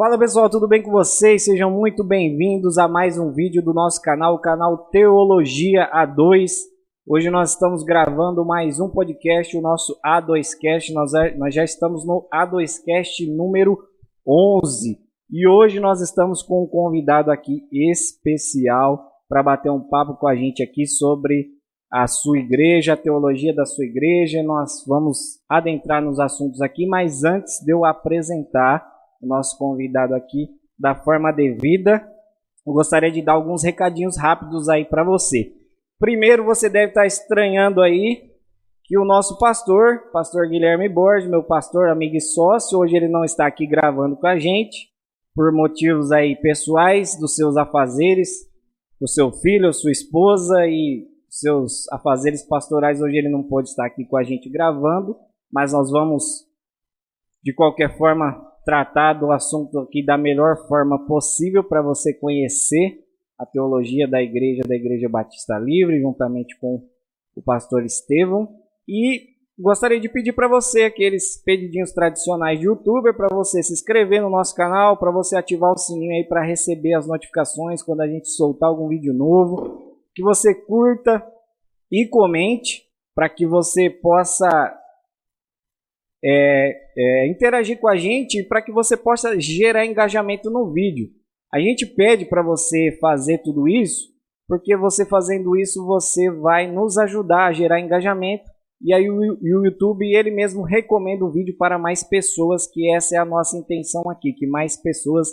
Fala pessoal, tudo bem com vocês? Sejam muito bem-vindos a mais um vídeo do nosso canal, o canal Teologia A2. Hoje nós estamos gravando mais um podcast, o nosso A2Cast. Nós, nós já estamos no A2Cast número 11. E hoje nós estamos com um convidado aqui especial para bater um papo com a gente aqui sobre a sua igreja, a teologia da sua igreja. Nós vamos adentrar nos assuntos aqui, mas antes de eu apresentar nosso convidado aqui da forma devida, eu gostaria de dar alguns recadinhos rápidos aí para você. Primeiro, você deve estar estranhando aí que o nosso pastor, pastor Guilherme Borges, meu pastor, amigo e sócio, hoje ele não está aqui gravando com a gente, por motivos aí pessoais, dos seus afazeres, o seu filho, sua esposa e seus afazeres pastorais, hoje ele não pôde estar aqui com a gente gravando, mas nós vamos, de qualquer forma, tratar do assunto aqui da melhor forma possível para você conhecer a teologia da igreja, da Igreja Batista Livre, juntamente com o pastor Estevão. E gostaria de pedir para você aqueles pedidinhos tradicionais de youtuber, para você se inscrever no nosso canal, para você ativar o sininho aí para receber as notificações quando a gente soltar algum vídeo novo, que você curta e comente para que você possa é, é, interagir com a gente para que você possa gerar engajamento no vídeo. A gente pede para você fazer tudo isso, porque você fazendo isso você vai nos ajudar a gerar engajamento e aí o, o YouTube ele mesmo recomenda o vídeo para mais pessoas, que essa é a nossa intenção aqui, que mais pessoas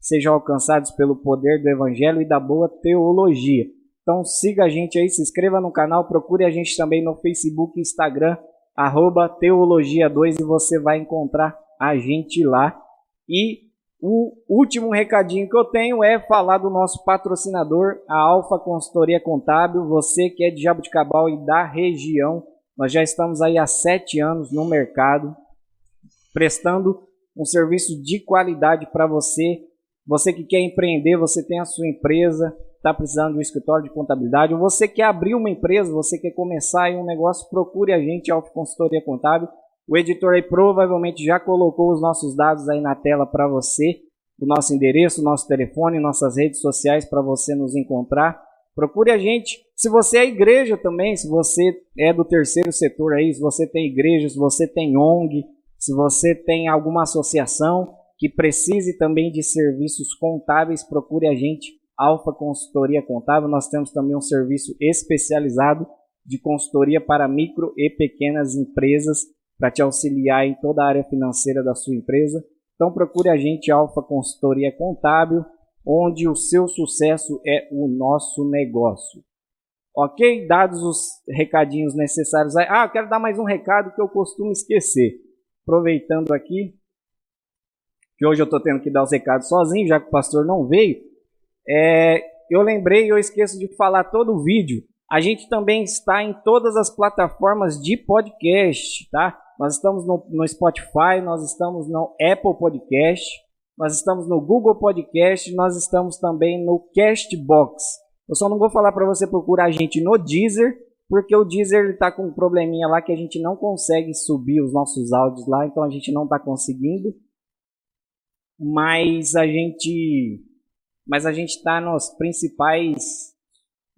sejam alcançadas pelo poder do evangelho e da boa teologia. Então siga a gente aí, se inscreva no canal, procure a gente também no Facebook Instagram arroba teologia2 e você vai encontrar a gente lá. E o último recadinho que eu tenho é falar do nosso patrocinador, a Alfa Consultoria Contábil. Você que é de Jabuticabal e da região, nós já estamos aí há sete anos no mercado, prestando um serviço de qualidade para você. Você que quer empreender, você tem a sua empresa, está precisando de um escritório de contabilidade, ou você quer abrir uma empresa, você quer começar aí um negócio, procure a gente, Alfa Consultoria Contábil. O editor aí provavelmente já colocou os nossos dados aí na tela para você, o nosso endereço, o nosso telefone, nossas redes sociais para você nos encontrar. Procure a gente. Se você é igreja também, se você é do terceiro setor aí, se você tem igreja, se você tem ONG, se você tem alguma associação que precise também de serviços contábeis, procure a gente Alfa Consultoria Contábil. Nós temos também um serviço especializado de consultoria para micro e pequenas empresas para te auxiliar em toda a área financeira da sua empresa. Então procure a gente Alfa Consultoria Contábil, onde o seu sucesso é o nosso negócio. Ok? Dados os recadinhos necessários. Ah, eu quero dar mais um recado que eu costumo esquecer. Aproveitando aqui, que hoje eu estou tendo que dar os recados sozinho, já que o pastor não veio. É, eu lembrei, eu esqueço de falar todo o vídeo. A gente também está em todas as plataformas de podcast, tá? Nós estamos no, no Spotify, nós estamos no Apple Podcast, nós estamos no Google Podcast, nós estamos também no Castbox. Eu só não vou falar para você procurar a gente no Deezer, porque o Deezer está com um probleminha lá que a gente não consegue subir os nossos áudios lá, então a gente não está conseguindo. Mas a gente mas a gente está nos principais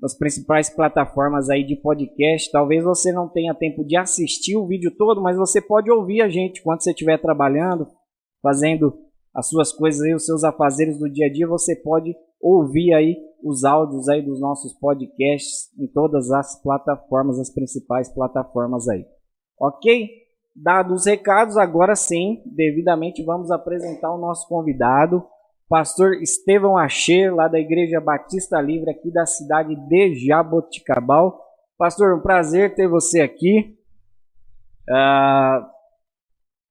nas principais plataformas aí de podcast. Talvez você não tenha tempo de assistir o vídeo todo, mas você pode ouvir a gente quando você estiver trabalhando, fazendo as suas coisas aí, os seus afazeres do dia a dia, você pode ouvir aí os áudios aí dos nossos podcasts em todas as plataformas, as principais plataformas aí. OK? Dados os recados, agora sim, devidamente vamos apresentar o nosso convidado pastor Estevão Acher, lá da Igreja Batista Livre, aqui da cidade de Jaboticabal. Pastor, um prazer ter você aqui. Uh,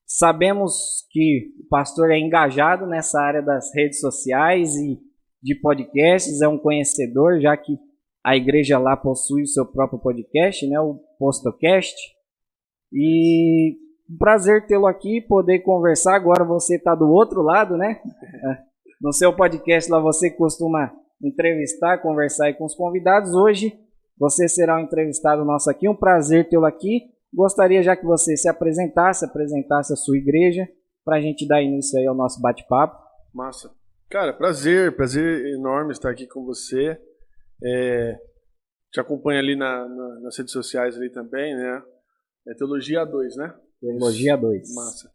sabemos que o pastor é engajado nessa área das redes sociais e de podcasts, é um conhecedor, já que a igreja lá possui o seu próprio podcast, né, o Postocast. E um prazer tê-lo aqui, poder conversar. Agora você está do outro lado, né? No seu podcast lá você costuma entrevistar, conversar com os convidados. Hoje você será um entrevistado nosso aqui. Um prazer tê-lo aqui. Gostaria já que você se apresentasse, apresentasse a sua igreja, para a gente dar início aí ao nosso bate-papo. Massa. Cara, prazer, prazer enorme estar aqui com você. É, te acompanho ali na, na, nas redes sociais ali também, né? É Teologia A2, né? Teologia A2. Massa.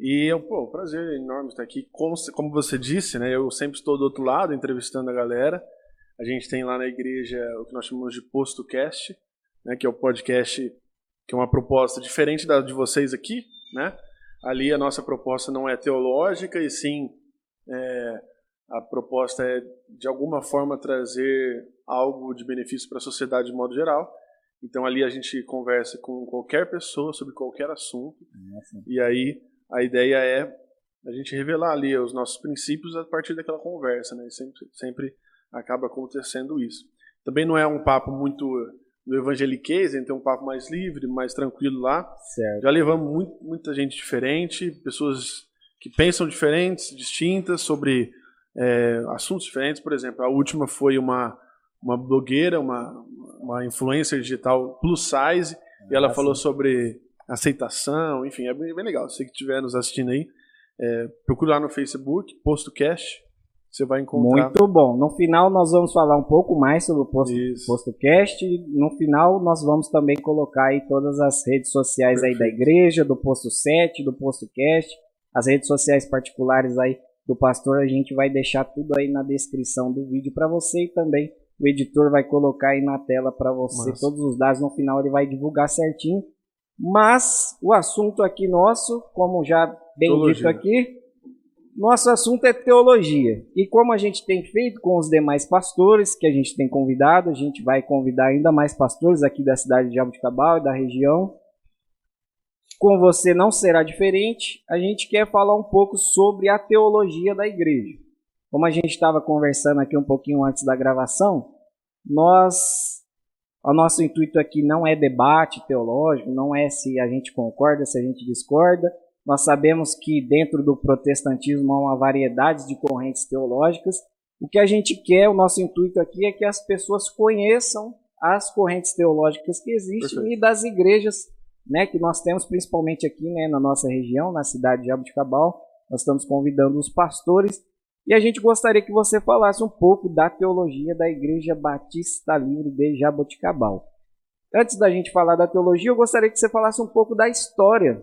E, pô, prazer enorme estar aqui. Como, como você disse, né? Eu sempre estou do outro lado, entrevistando a galera. A gente tem lá na igreja o que nós chamamos de Posto Cast, né? Que é o podcast que é uma proposta diferente da de vocês aqui, né? Ali a nossa proposta não é teológica, e sim é, a proposta é, de alguma forma, trazer algo de benefício para a sociedade de modo geral. Então, ali a gente conversa com qualquer pessoa sobre qualquer assunto. E aí, a ideia é a gente revelar ali os nossos princípios a partir daquela conversa. Né? E sempre, sempre acaba acontecendo isso. Também não é um papo muito do evangeliquez, gente tem um papo mais livre, mais tranquilo lá. Certo. Já levamos muito, muita gente diferente, pessoas que pensam diferentes, distintas, sobre é, assuntos diferentes. Por exemplo, a última foi uma, uma blogueira, uma, uma influencer digital plus size, e ela ah, falou sobre aceitação, enfim, é bem, bem legal. Se você que estiver nos assistindo aí, é, procura lá no Facebook, PostoCast, você vai encontrar. Muito bom. No final nós vamos falar um pouco mais sobre o posto, PostoCast. No final nós vamos também colocar aí todas as redes sociais Perfeito. aí da igreja, do Posto 7, do PostoCast, as redes sociais particulares aí do pastor, a gente vai deixar tudo aí na descrição do vídeo para você e também o editor vai colocar aí na tela para você Massa. todos os dados. No final ele vai divulgar certinho. Mas o assunto aqui nosso, como já bem teologia. dito aqui, nosso assunto é teologia. E como a gente tem feito com os demais pastores que a gente tem convidado, a gente vai convidar ainda mais pastores aqui da cidade de Jabuticabal e da região com você não será diferente. A gente quer falar um pouco sobre a teologia da igreja. Como a gente estava conversando aqui um pouquinho antes da gravação, nós o nosso intuito aqui não é debate teológico, não é se a gente concorda, se a gente discorda. Nós sabemos que dentro do protestantismo há uma variedade de correntes teológicas. O que a gente quer, o nosso intuito aqui é que as pessoas conheçam as correntes teológicas que existem Perfeito. e das igrejas né, que nós temos principalmente aqui né, na nossa região, na cidade de Jabuticabal. Nós estamos convidando os pastores e a gente gostaria que você falasse um pouco da teologia da Igreja Batista Livre de Jaboticabal. Antes da gente falar da teologia, eu gostaria que você falasse um pouco da história,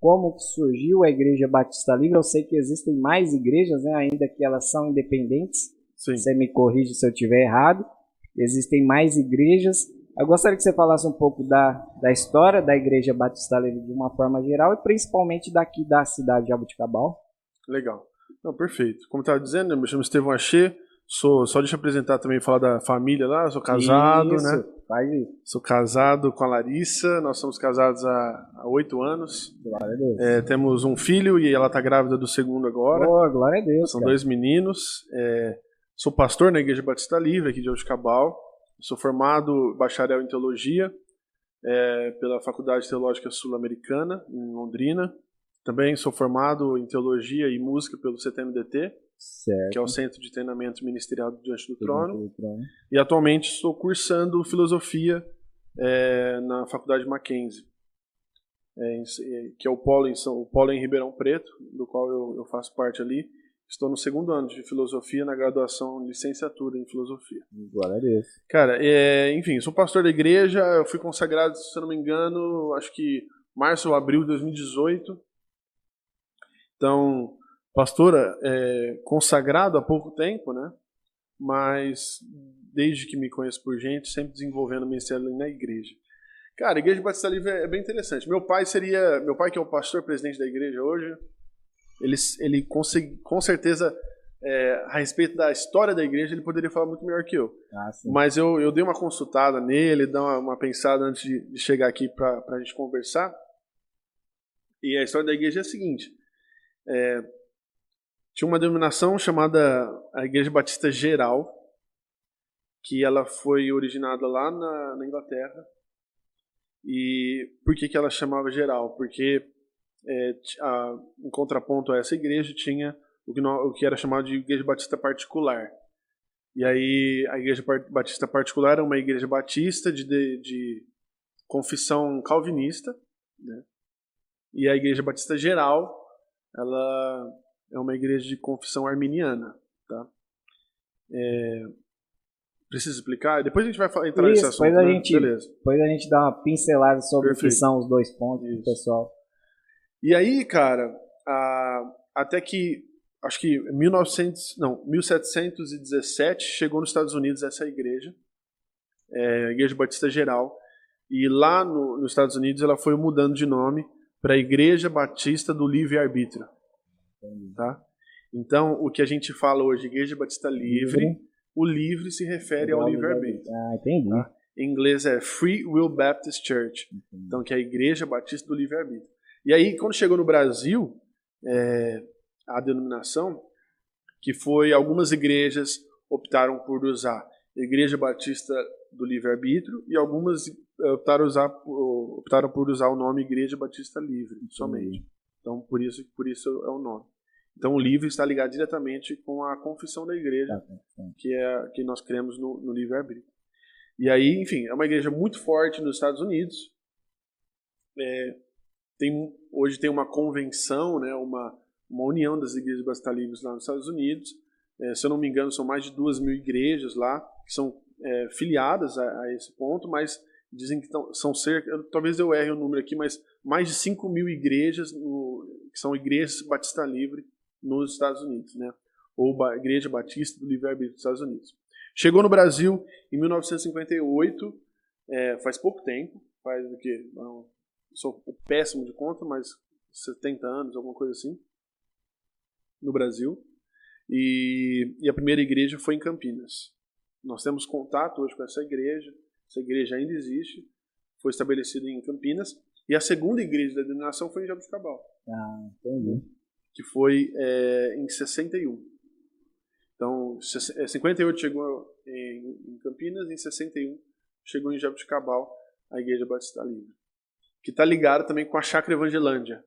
como surgiu a Igreja Batista Livre. Eu sei que existem mais igrejas, né, ainda que elas são independentes. Sim. Você me corrige se eu estiver errado. Existem mais igrejas. Eu gostaria que você falasse um pouco da, da história da Igreja Batista Livre de uma forma geral e principalmente daqui da cidade de Abuticabal. Legal. Não, perfeito. Como estava dizendo, eu me chamo Estevão Achê, sou, só deixa eu apresentar também, falar da família lá, sou casado, isso, né? Faz isso. Sou casado com a Larissa, nós somos casados há oito anos. Glória a Deus. É, temos um filho e ela está grávida do segundo agora. Oh, glória a Deus. São cara. dois meninos. É, sou pastor na Igreja Batista Livre, aqui de Oticabal. Sou formado bacharel em teologia é, pela Faculdade Teológica Sul-Americana, em Londrina. Também sou formado em teologia e música pelo CTMDT, certo. que é o Centro de Treinamento Ministerial Diante do Trono. Trono. E atualmente estou cursando filosofia é, na Faculdade Mackenzie, é, que é o polo, em São, o polo em Ribeirão Preto, do qual eu, eu faço parte ali. Estou no segundo ano de filosofia na graduação licenciatura em filosofia. Glória a Deus. Cara, é, enfim, sou pastor da igreja, eu fui consagrado, se eu não me engano, acho que março ou abril de 2018. Então, pastora, é, consagrado há pouco tempo, né? Mas desde que me conheço por gente, sempre desenvolvendo ministério na igreja. Cara, a Igreja Batista Livre é bem interessante. Meu pai seria, meu pai que é o pastor presidente da igreja hoje, ele, ele consegui, com certeza, é, a respeito da história da igreja, ele poderia falar muito melhor que eu. Ah, Mas eu, eu dei uma consultada nele, dei uma, uma pensada antes de, de chegar aqui para a gente conversar. E a história da igreja é a seguinte: é, tinha uma denominação chamada a Igreja Batista Geral, que ela foi originada lá na, na Inglaterra. E por que, que ela chamava geral? Porque é, a, em contraponto a essa igreja, tinha o que, no, o que era chamado de igreja batista particular. E aí, a igreja batista particular era uma igreja batista de, de, de confissão calvinista, né? E a igreja batista geral, ela é uma igreja de confissão arminiana. Tá? É, Precisa explicar? Depois a gente vai entrar Isso, nesse assunto. Depois a, né? gente, Beleza. depois a gente dá uma pincelada sobre o Perfeito. que são os dois pontos Isso. pessoal. E aí, cara, a- até que acho que 1900, não, 1717 chegou nos Estados Unidos essa igreja, é, a Igreja Batista Geral, e lá no- nos Estados Unidos ela foi mudando de nome para a Igreja Batista do Livre Arbítrio, tá? Então, o que a gente fala hoje, Igreja Batista Livre, o livre se refere ao livre arbítrio. Ah, entendi. Tá. Em inglês é Free Will Baptist Church. Então, que é a Igreja Batista do Livre-Arbítrio. E aí, quando chegou no Brasil, é, a denominação, que foi algumas igrejas optaram por usar Igreja Batista do Livre-Arbítrio e algumas eh, optaram, usar, optaram por usar o nome Igreja Batista Livre, somente. Então, por isso, por isso é o nome. Então, o livre está ligado diretamente com a confissão da igreja Tá, tá, tá. que é que nós cremos no, no livre-arbítrio. E aí, enfim, é uma igreja muito forte nos Estados Unidos. É, tem, hoje tem uma convenção, né, uma, uma união das igrejas Batista Livres lá nos Estados Unidos. É, se eu não me engano, são mais de duas mil igrejas lá que são é, filiadas a, a esse ponto, mas dizem que são cerca, talvez eu erre o número aqui, mas mais de 5 mil igrejas no- que são igrejas Batista Livre nos Estados Unidos, né? ou ba Igreja Batista do Livre-Arbítrio dos Estados Unidos. Chegou no Brasil em 1958, é, faz pouco tempo, faz o quê? Não, sou péssimo de conta, mas 70 anos, alguma coisa assim, no Brasil. E, e a primeira igreja foi em Campinas. Nós temos contato hoje com essa igreja, essa igreja ainda existe, foi estabelecida em Campinas. E a segunda igreja da denominação foi em Jabuticabal Ah, entendi. que foi é, em 61. Então, se- é, 58 chegou em, em Campinas, em 61 chegou em Jabuticabal, a Igreja Batista Livre. Que está ligada também com a Chácara Evangelândia,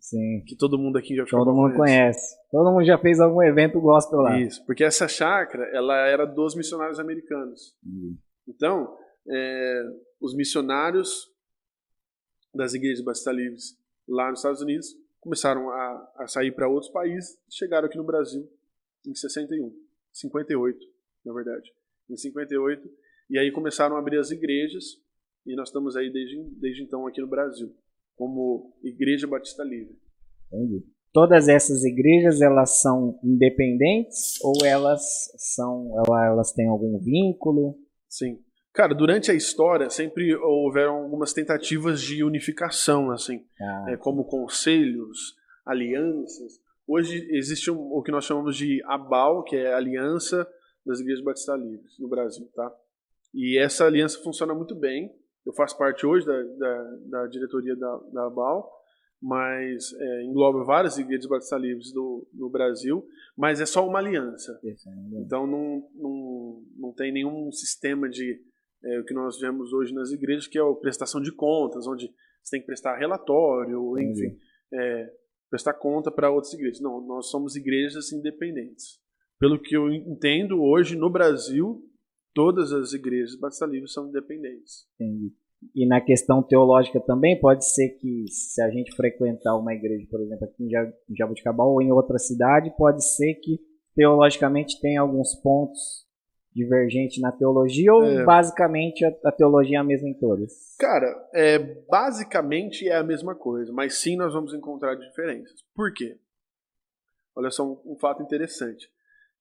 Sim. que todo mundo aqui em Jabuticabal Todo mundo conhece. Todo mundo já fez algum evento gospel lá. Isso, porque essa chácara, ela era dos missionários americanos. Então, é, os missionários das igrejas Batista Livres lá nos Estados Unidos começaram a, a sair para outros países chegaram aqui no Brasil em 61, 58, na verdade. Em 58, e aí começaram a abrir as igrejas e nós estamos aí desde, desde então aqui no Brasil, como Igreja Batista Livre. Entendi. Todas essas igrejas, elas são independentes ou elas são, ela- elas têm algum vínculo? Sim. Cara, durante a história sempre houveram algumas tentativas de unificação, assim. Ah, é, como conselhos, alianças. Hoje existe um- o que nós chamamos de ABAL, que é a Aliança das Igrejas Batistas Livres no Brasil, tá? E essa aliança funciona muito bem. Eu faço parte hoje da, da, da diretoria da, da ABAL, mas é, engloba várias igrejas batistas livres do, no Brasil, mas é só uma aliança. Então não, não, não tem nenhum sistema de é, o que nós vemos hoje nas igrejas, que é a prestação de contas, onde você tem que prestar relatório, enfim, é, prestar conta para outras igrejas. Não, nós somos igrejas independentes. Pelo que eu entendo, hoje no Brasil, todas as igrejas batistas livres são independentes. Entendi. E na questão teológica também, pode ser que se a gente frequentar uma igreja, por exemplo, aqui em Ja- em Jabuticabal ou em outra cidade, pode ser que teologicamente tenha alguns pontos divergentes na teologia ou É. basicamente a, teologia é a mesma em todas? Cara, é, basicamente é a mesma coisa, mas sim nós vamos encontrar diferenças. Por quê? Olha só um, um fato interessante.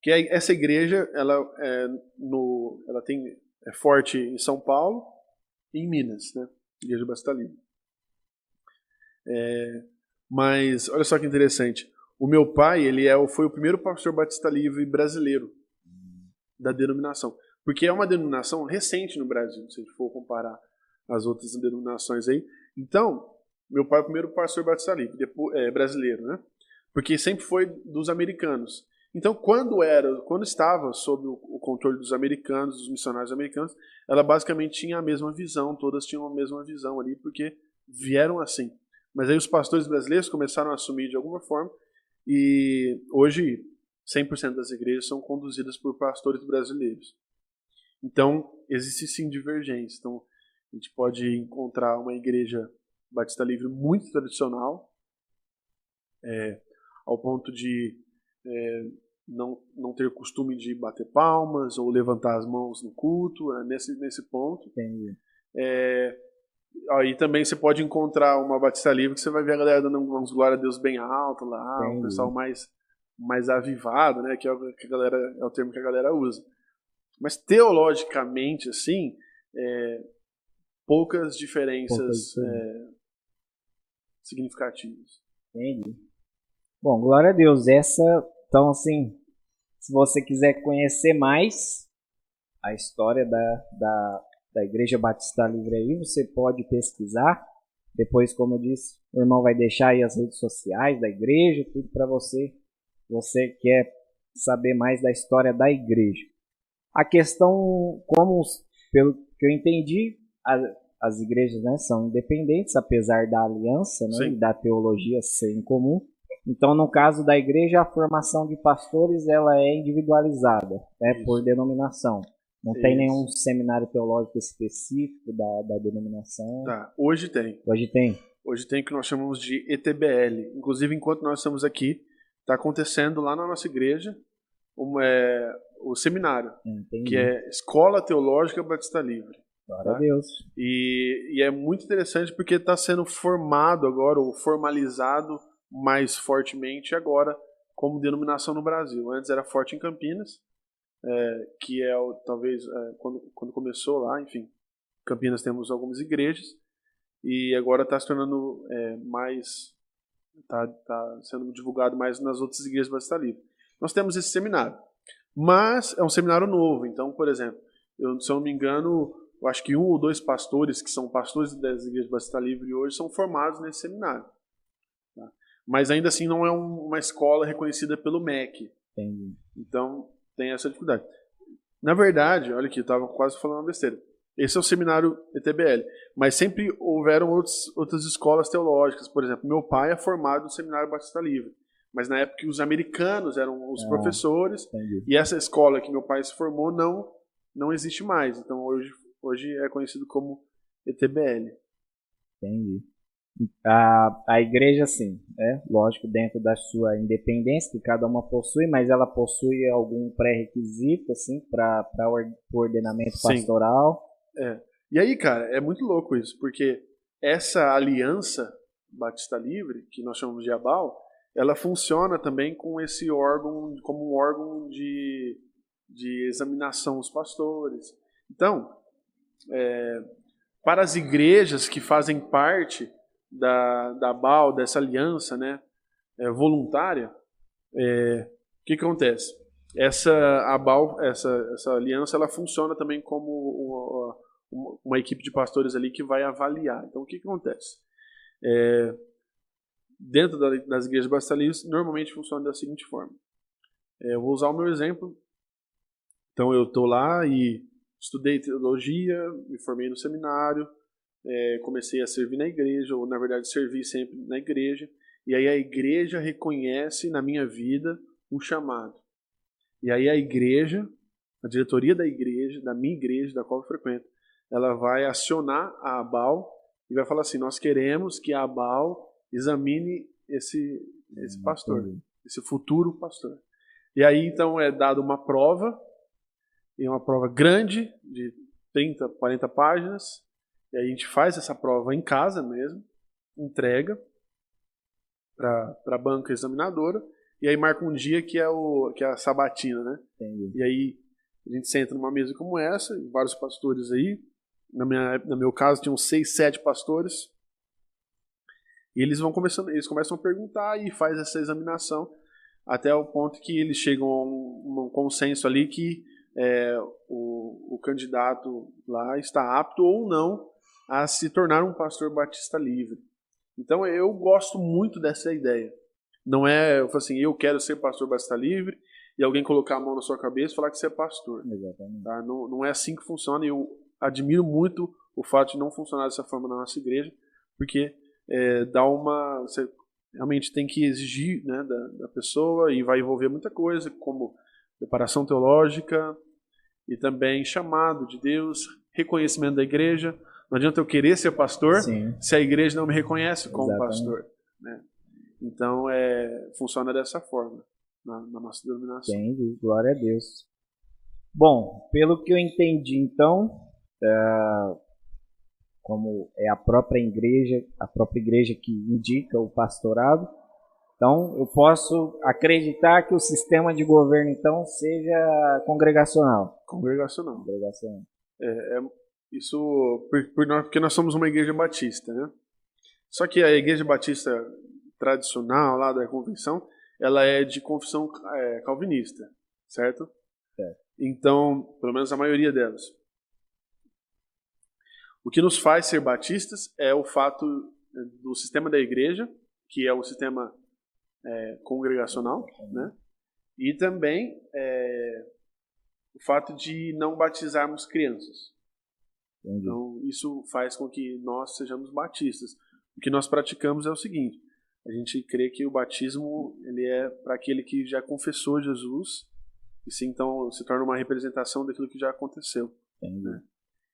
Que é- essa igreja, ela, é, no, ela tem, é forte em São Paulo e em Minas, né? Igreja Batista Livre. É, mas olha só que interessante. O meu pai, ele é, foi o primeiro pastor batista livre brasileiro da denominação. Porque é uma denominação recente no Brasil, se a gente for comparar as outras denominações aí. Então, meu pai é o primeiro pastor batista livre, depois, é, brasileiro, né? Porque sempre foi dos americanos. Então, quando era, quando estava sob o, controle dos americanos, dos missionários americanos, ela basicamente tinha a mesma visão, todas tinham a mesma visão ali, porque vieram assim. Mas aí os pastores brasileiros começaram a assumir de alguma forma, e hoje 100% das igrejas são conduzidas por pastores brasileiros. Então, existe sim divergência. Então, a gente pode encontrar uma igreja batista livre muito tradicional, é, ao ponto de é, não, não ter costume de bater palmas ou levantar as mãos no culto, é nesse, nesse ponto. Entendi. É, aí também você pode encontrar uma Batista Livre que você vai ver a galera dando uns glória a Deus bem alto lá, o Entendi. pessoal mais, mais avivado, né? Que é o que a galera é o termo que a galera usa. Mas teologicamente, assim, é, poucas diferenças Poucas é, significativas. Entendi. Bom, glória a Deus. Essa, então, assim, se você quiser conhecer mais a história da, da, da Igreja Batista Livre aí, você pode pesquisar. Depois, como eu disse, o irmão vai deixar aí as redes sociais da igreja, tudo para você. Você quer saber mais da história da igreja. A questão, como, pelo que eu entendi, a- as igrejas né, são independentes, apesar da aliança né, e da teologia ser em comum. Então, no caso da igreja, a formação de pastores ela é individualizada, né, Isso. por denominação. Não tem Isso. nenhum seminário teológico específico da, da denominação. Tá, hoje tem. Hoje tem. Hoje tem o que nós chamamos de ETBL. Inclusive, enquanto nós estamos aqui, está acontecendo lá na nossa igreja um, é, o seminário, Entendi. que é Escola Teológica Batista Livre. Glória a tá? Deus. E, e é muito interessante porque está sendo formado agora, ou formalizado mais fortemente agora, como denominação no Brasil. Antes era forte em Campinas, é, que é o, talvez é, quando, quando começou lá, enfim. Campinas temos algumas igrejas e agora está se tornando é, mais está tá sendo divulgado mais nas outras igrejas Batista Livre. Nós temos esse seminário, mas é um seminário novo. Então, por exemplo, eu, se eu não me engano, eu acho que um ou dois pastores que são pastores das igrejas Batista Livre hoje são formados nesse seminário. tá? Mas ainda assim não é um- uma escola reconhecida pelo MEC. Entendi. Então tem essa dificuldade. Na verdade, olha aqui, eu estava quase falando uma besteira. Esse é o seminário ETBL. Mas sempre houveram outros, outras escolas teológicas. Por exemplo, meu pai é formado no Seminário Batista Livre. Mas na época que os americanos eram os Ah. professores. Entendi. E essa escola que meu pai se formou não, não existe mais. Então hoje, hoje é conhecido como ETBL. Entendi. A, a igreja, sim, é lógico, dentro da sua independência, que cada uma possui, mas ela possui algum pré-requisito, assim, para o ordenamento Sim. pastoral. E aí, cara, é muito louco isso, porque essa aliança Batista Livre, que nós chamamos de ABAL, ela funciona também com esse órgão, como um órgão de, de examinação dos pastores. Então, é, para as igrejas que fazem parte da, da ABAL, dessa aliança né, é, voluntária, é, o que, acontece? Essa ABAL, essa, essa aliança, ela funciona também como uma, equipe de pastores ali que vai avaliar. Então, o que, que acontece? É, dentro da- das igrejas bastalistas, normalmente funciona da seguinte forma. É, eu vou usar o meu exemplo. Então, eu estou lá e estudei teologia, me formei no seminário, é, comecei a servir na igreja, ou na verdade servi sempre na igreja, e aí a igreja reconhece na minha vida um chamado. E aí a igreja, a diretoria da igreja, da minha igreja, da qual eu frequento, ela vai acionar a ABAL e vai falar assim: nós queremos que a ABAL examine esse, esse pastor, Entendi. esse futuro pastor. E aí então é dada uma prova, e uma prova grande, de 30, 40 páginas, e aí a gente faz essa prova em casa mesmo, entrega para a banca examinadora, e aí marca um dia que é, o, que é a sabatina, né? Entendi. E aí a gente senta numa mesa como essa, vários pastores aí. Na minha, no meu caso, tinham seis, sete pastores. E eles vão começando, eles começam a perguntar e faz essa examinação até o ponto que eles chegam a um, um consenso ali que é, o, o candidato lá está apto ou não a se tornar um pastor batista livre. Então eu gosto muito dessa ideia. Não é eu falo assim, eu quero ser pastor batista livre e alguém colocar a mão na sua cabeça e falar que você é pastor. Exatamente. Tá? Não, não é assim que funciona eu admiro muito o fato de não funcionar dessa forma na nossa igreja, porque é, dá uma. Você realmente tem que exigir né, da, da pessoa e vai envolver muita coisa, como preparação teológica e também chamado de Deus, reconhecimento da igreja. Não adianta eu querer ser pastor Sim. se a igreja não me reconhece como Exatamente. pastor. Né? Então, é, funciona dessa forma na, na nossa denominação. Entendi, glória a Deus. Bom, pelo que eu entendi, então, como é a própria igreja, a própria igreja que indica o pastorado, então eu posso acreditar que o sistema de governo então seja congregacional. Congregacional. Congregacional. É, é isso porque nós somos uma igreja batista, né? Só que a igreja batista tradicional lá da convenção, ela é de confissão é, calvinista, certo? Certo. Então, pelo menos a maioria delas. O que nos faz ser batistas é o fato do sistema da igreja, que é o sistema é, congregacional, né? E também é, o fato de não batizarmos crianças. Entendi. Então, isso faz com que nós sejamos batistas. O que nós praticamos é o seguinte: a gente crê que o batismo ele é para aquele que já confessou Jesus e se então se torna uma representação daquilo que já aconteceu. Entendi. Né?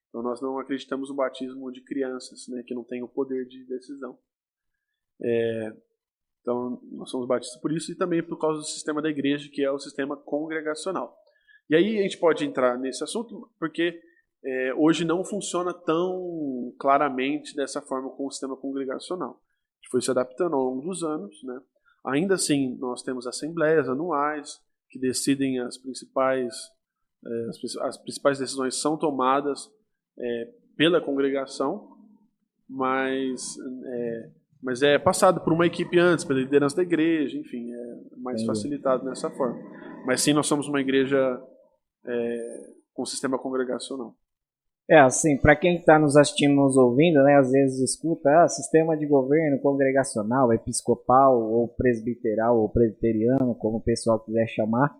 Então nós não acreditamos no batismo de crianças, né, que não tem o poder de decisão. É, então nós somos batistas por isso e também por causa do sistema da igreja, que é o sistema congregacional. E aí a gente pode entrar nesse assunto porque é, hoje não funciona tão claramente dessa forma com o sistema congregacional. A gente foi se adaptando ao longo dos anos, né? Ainda assim, nós temos assembleias anuais que decidem as principais é, as, as principais decisões são tomadas é, pela congregação, mas é, mas é passado por uma equipe antes, pela liderança da igreja, enfim, é mais facilitado nessa forma. Mas sim, nós somos uma igreja é, com sistema congregacional. É, assim, para quem está nos assistindo, nos ouvindo, né, às vezes escuta, ah, sistema de governo congregacional, episcopal, ou presbiteral, ou presbiteriano, como o pessoal quiser chamar.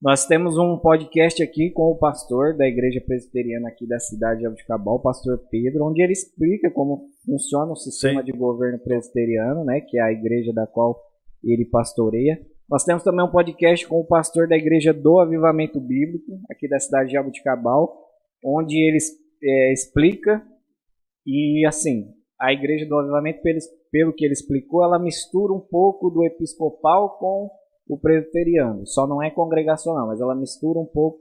Nós temos um podcast aqui com o pastor da igreja presbiteriana aqui da cidade de Abdicabal, o pastor Pedro, onde ele explica como funciona o sistema Sim. de governo presbiteriano, né, que é a igreja da qual ele pastoreia. Nós temos também um podcast com o pastor da igreja do Avivamento Bíblico, aqui da cidade de Abuticabal, onde ele é, explica e assim, a igreja do Avivamento, pelo, pelo que ele explicou, ela mistura um pouco do episcopal com o presbiteriano. Só não é congregacional, mas ela mistura um pouco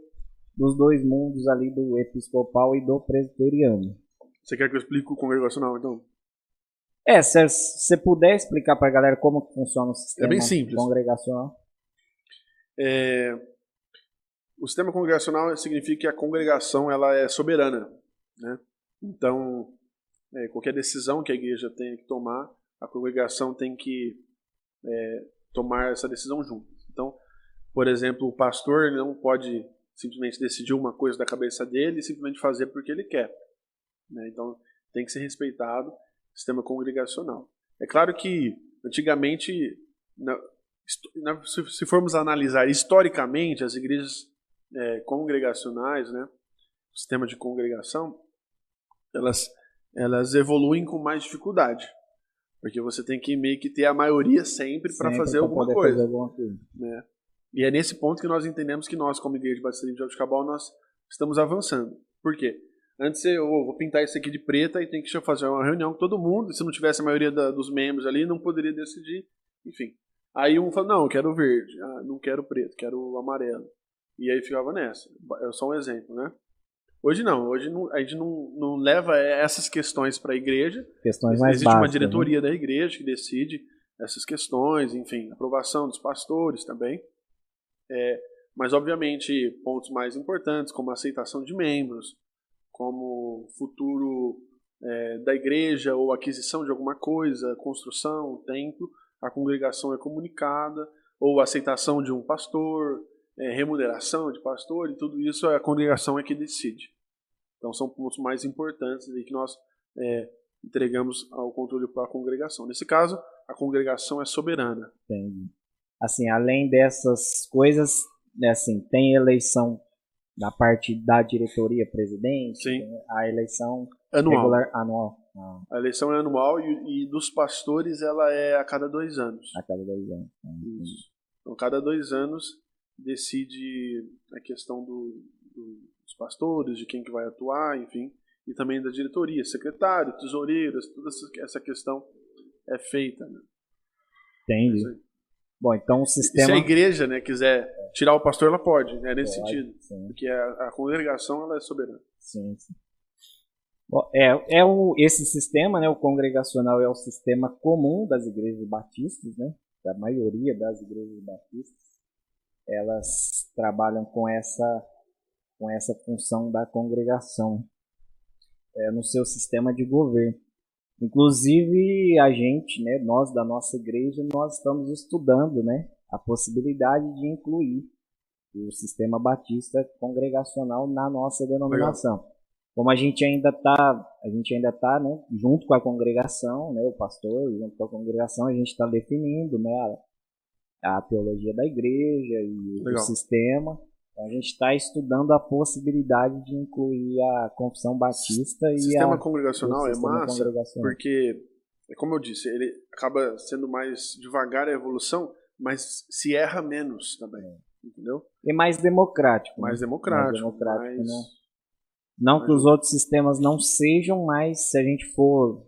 dos dois mundos ali do episcopal e do presbiteriano. Você quer que eu explique o congregacional, então? É, se você puder explicar para a galera como que funciona o sistema É bem simples. congregacional. É, o sistema congregacional significa que a congregação ela é soberana, né? Então, é, qualquer decisão que a igreja tenha que tomar, a congregação tem que é, tomar essa decisão junto. Então, por exemplo, o pastor não pode simplesmente decidir uma coisa da cabeça dele e simplesmente fazer porque ele quer. Né? Então, tem que ser respeitado o sistema congregacional. É claro que, antigamente, na, na, se, se formos analisar historicamente as igrejas é, congregacionais, né, o sistema de congregação, elas, elas evoluem com mais dificuldade. Porque você tem que meio que ter a maioria sempre para fazer, fazer alguma coisa. né? E é nesse ponto que nós entendemos que nós, como igreja de Batista de Jabuticabal, nós estamos avançando. Por quê? Antes eu vou pintar isso aqui de preta e tem que fazer uma reunião com todo mundo. Se não tivesse a maioria da, dos membros ali, não poderia decidir. Enfim. Aí um fala, não, eu quero verde. Ah, não quero preto, quero o amarelo. E aí ficava nessa. É só um exemplo, né? Hoje não. Hoje não, a gente não, não leva essas questões para a igreja. Questões mais Existe uma né? diretoria da igreja que decide essas questões, enfim, aprovação dos pastores também. É, mas, obviamente, pontos mais importantes, como a aceitação de membros, como futuro é, da igreja ou aquisição de alguma coisa, construção, templo, a congregação é comunicada, ou aceitação de um pastor, é, remuneração de pastor, e tudo isso a congregação é que decide. Então, são pontos mais importantes aí que nós é, entregamos ao controle para a congregação. Nesse caso, a congregação é soberana. Entendi. Assim, além dessas coisas, né, assim, tem eleição da parte da diretoria presidente, Sim. a eleição Anual. regular anual ah, A eleição é anual e, e dos pastores ela é a cada dois anos. a cada dois anos. né? Isso. Então, cada dois anos decide a questão do, do- dos pastores, de quem que vai atuar, enfim, e também da diretoria, secretário, tesoureiros, toda essa- questão é feita. né? Entendi. Bom, então o sistema. Se a igreja né, quiser tirar o pastor, ela pode, né, nesse Pode, sentido. sim. Porque a, a congregação ela é soberana. Sim, sim. Bom, É, é o, esse sistema, né, o congregacional é o sistema comum das igrejas batistas, né, da maioria das igrejas batistas. Elas trabalham com essa, com essa função da congregação é, no seu sistema de governo. Inclusive a gente, né, nós da nossa igreja, nós estamos estudando, né, a possibilidade de incluir o sistema batista congregacional na nossa denominação. Como a gente ainda está, a gente ainda tá, né, junto com a congregação, né, o pastor, junto com a congregação, a gente está definindo, né, a, a teologia da igreja e o Legal. sistema. Então, a gente está estudando a possibilidade de incluir a confissão batista O e sistema a, congregacional é massa, congregacional. porque, é como eu disse, ele acaba sendo mais devagar a evolução, mas se erra menos também. Entendeu? é mais democrático. né? Mais democrático. Mais democrático, mais- né? Não que os outros sistemas não sejam, mas se a gente for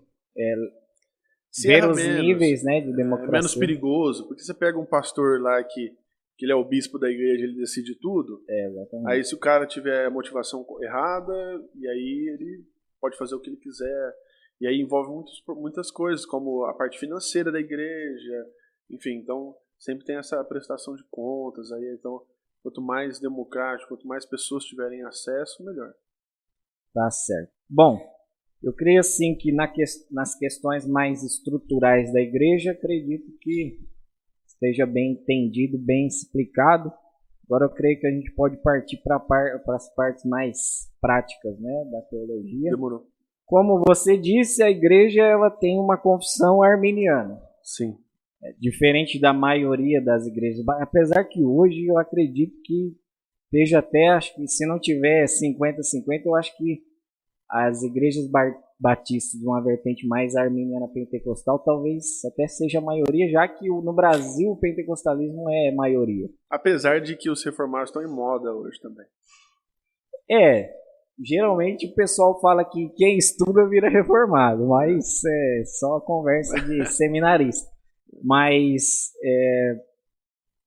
Se ver os menos. níveis né, de É democracia. menos perigoso, porque você pega um pastor lá que, que ele é o bispo da igreja, ele decide tudo. É, exatamente. Aí se o cara tiver a motivação errada, e aí ele pode fazer o que ele quiser. E aí envolve muitos, muitas coisas, como a parte financeira da igreja, enfim, então sempre tem essa prestação de contas. Aí então, quanto mais democrático, quanto mais pessoas tiverem acesso, melhor. Tá certo. Bom, eu creio assim que na ques- nas questões mais estruturais da igreja, acredito que esteja bem entendido, bem explicado. Agora eu creio que a gente pode partir para par, as partes mais práticas né, da teologia. Demorou. Como você disse, a igreja ela tem uma confissão arminiana. Sim. É, diferente da maioria das igrejas, apesar que hoje eu acredito que esteja até, acho que se não tiver 50-50, eu acho que as igrejas batistas de uma vertente mais arminiana pentecostal talvez até seja a maioria, já que no Brasil o pentecostalismo é maioria. Apesar de que os reformados estão em moda hoje também. É, geralmente o pessoal fala que quem estuda vira reformado, mas é só conversa de seminarista. Mas é,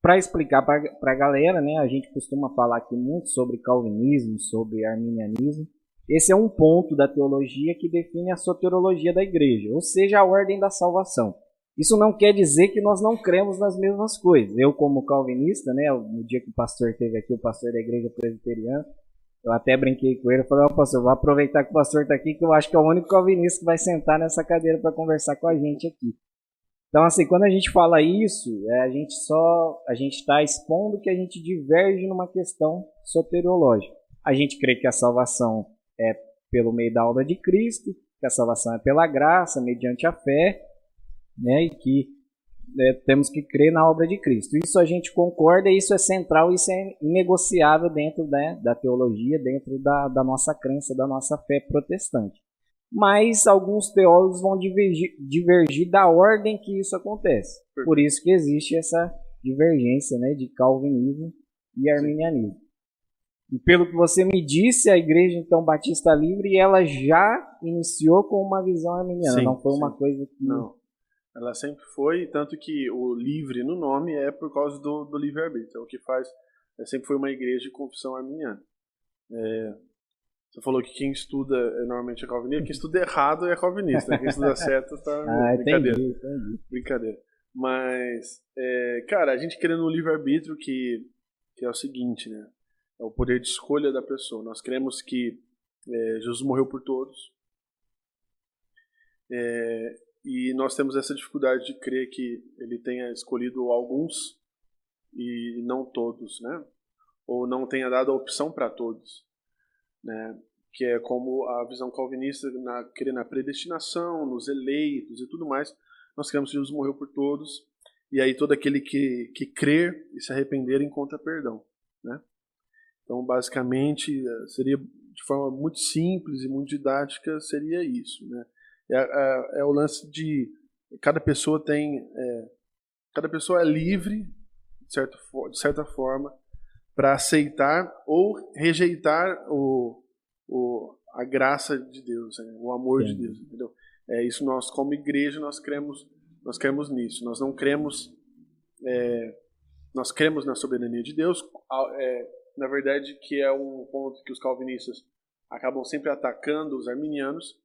para explicar para a galera, né, a gente costuma falar aqui muito sobre calvinismo, sobre arminianismo. Esse é um ponto da teologia que define a soteriologia da igreja, ou seja, a ordem da salvação. Isso não quer dizer que nós não cremos nas mesmas coisas. Eu, como calvinista, né, no dia que o pastor esteve aqui, o pastor da igreja presbiteriana, eu até brinquei com ele, falei, ó pastor, vou aproveitar que o pastor está aqui, que eu acho que é o único calvinista que vai sentar nessa cadeira para conversar com a gente aqui. Então, assim, quando a gente fala isso, é, a gente só, a gente está expondo que a gente diverge numa questão soteriológica. A gente crê que a salvação é pelo meio da obra de Cristo, que a salvação é pela graça, mediante a fé, né, e que né, temos que crer na obra de Cristo. Isso a gente concorda, isso é central, isso é inegociável dentro né, da teologia, dentro da, da nossa crença, da nossa fé protestante. Mas alguns teólogos vão divergir, divergir da ordem que isso acontece. Por isso que existe essa divergência né, de calvinismo e arminianismo. E pelo que você me disse, a igreja então Batista Livre, ela já iniciou com uma visão arminiana, não foi uma sim. coisa que Não. Ela sempre foi, tanto que o livre no nome é por causa do, do livre-arbítrio. É o que faz. é, sempre foi uma igreja de confissão arminiana. É, você falou que quem estuda é normalmente é calvinista, quem estuda errado é calvinista. Quem estuda certo está. Ah, brincadeira. entendi, entendi. Brincadeira. Mas, é, cara, a gente querendo um livre-arbítrio que, que é o seguinte, né? É o poder de escolha da pessoa. Nós cremos que é, Jesus morreu por todos. É, e nós temos essa dificuldade de crer que ele tenha escolhido alguns e não todos, né? Ou não tenha dado a opção para todos, né? Que é como a visão calvinista na crer na predestinação, nos eleitos e tudo mais. Nós cremos que Jesus morreu por todos e aí todo aquele que que crer e se arrepender encontra perdão, né? Então, basicamente, eh, seria de forma muito simples e muito didática seria isso, né? É, é, é o lance de cada pessoa tem é, cada pessoa é livre de certa, fo- de certa forma para aceitar ou rejeitar o, o, a graça de Deus, né? o amor de Entendi. Deus, entendeu? É isso nós como igreja nós cremos nós cremos nisso. Nós não cremos, é, nós cremos na soberania de Deus. É, na verdade, que é um ponto que os calvinistas acabam sempre atacando os arminianos,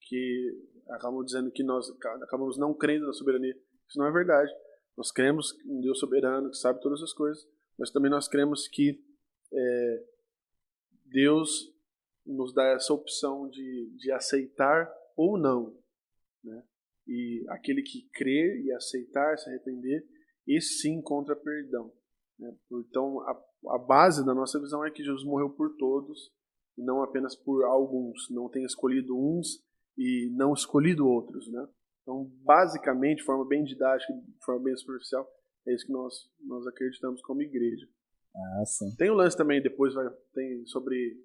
que acabam dizendo que nós acabamos não crendo na soberania. Isso não é verdade. Nós cremos em Deus soberano, que sabe todas as coisas, mas também nós cremos que é, Deus nos dá essa opção de, de aceitar ou não. Né? E aquele que crer e aceitar, se arrepender, esse sim encontra perdão. Né? Então, a, a base da nossa visão é que Jesus morreu por todos, e não apenas por alguns. Não tem escolhido uns e não escolhido outros. Né? Então, basicamente, de forma bem didática, de forma bem superficial, é isso que nós, nós acreditamos como igreja. Ah, sim. Tem o um lance também, depois vai, tem sobre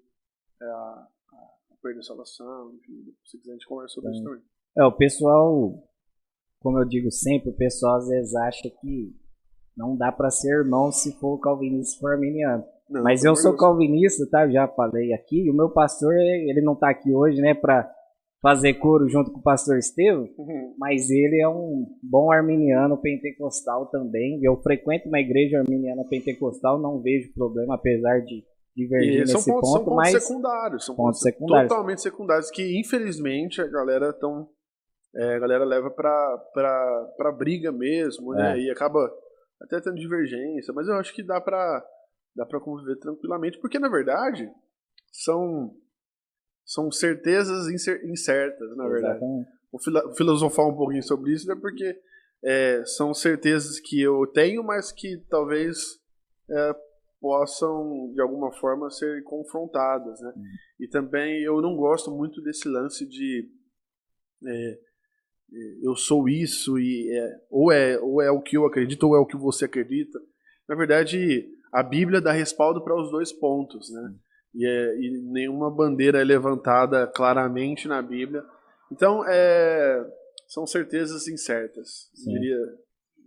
é, a, a perda da salvação, enfim, se quiser a gente conversa sobre sim. isso também. É, o pessoal, como eu digo sempre, o pessoal às vezes acha que não dá para ser irmão se for calvinista e for arminiano. Não, Mas eu sou calvinista, tá? Já falei aqui. E o meu pastor, ele não tá aqui hoje, né, para fazer coro junto com o pastor Estevam, uhum. mas ele é um bom arminiano pentecostal também. Eu frequento uma igreja arminiana pentecostal, não vejo problema, apesar de divergir nesse são pontos, ponto, são pontos mas secundários, são pontos, secundários. totalmente secundários que infelizmente a galera tão é, a galera leva pra, pra, pra briga mesmo, né? É. E acaba até tendo divergência, mas eu acho que dá pra, dá pra conviver tranquilamente, porque na verdade são são certezas incertas, na verdade. Vou filosofar um pouquinho sobre isso, né, porque é, são certezas que eu tenho, mas que talvez é, possam, de alguma forma, ser confrontadas. Né? Uhum. E também eu não gosto muito desse lance de é eu sou isso, e é, ou, é, ou é o que eu acredito, ou é o que você acredita. Na verdade, a Bíblia dá respaldo para os dois pontos. Né? E, é, e nenhuma bandeira é levantada claramente na Bíblia. Então, é, são certezas incertas, diria.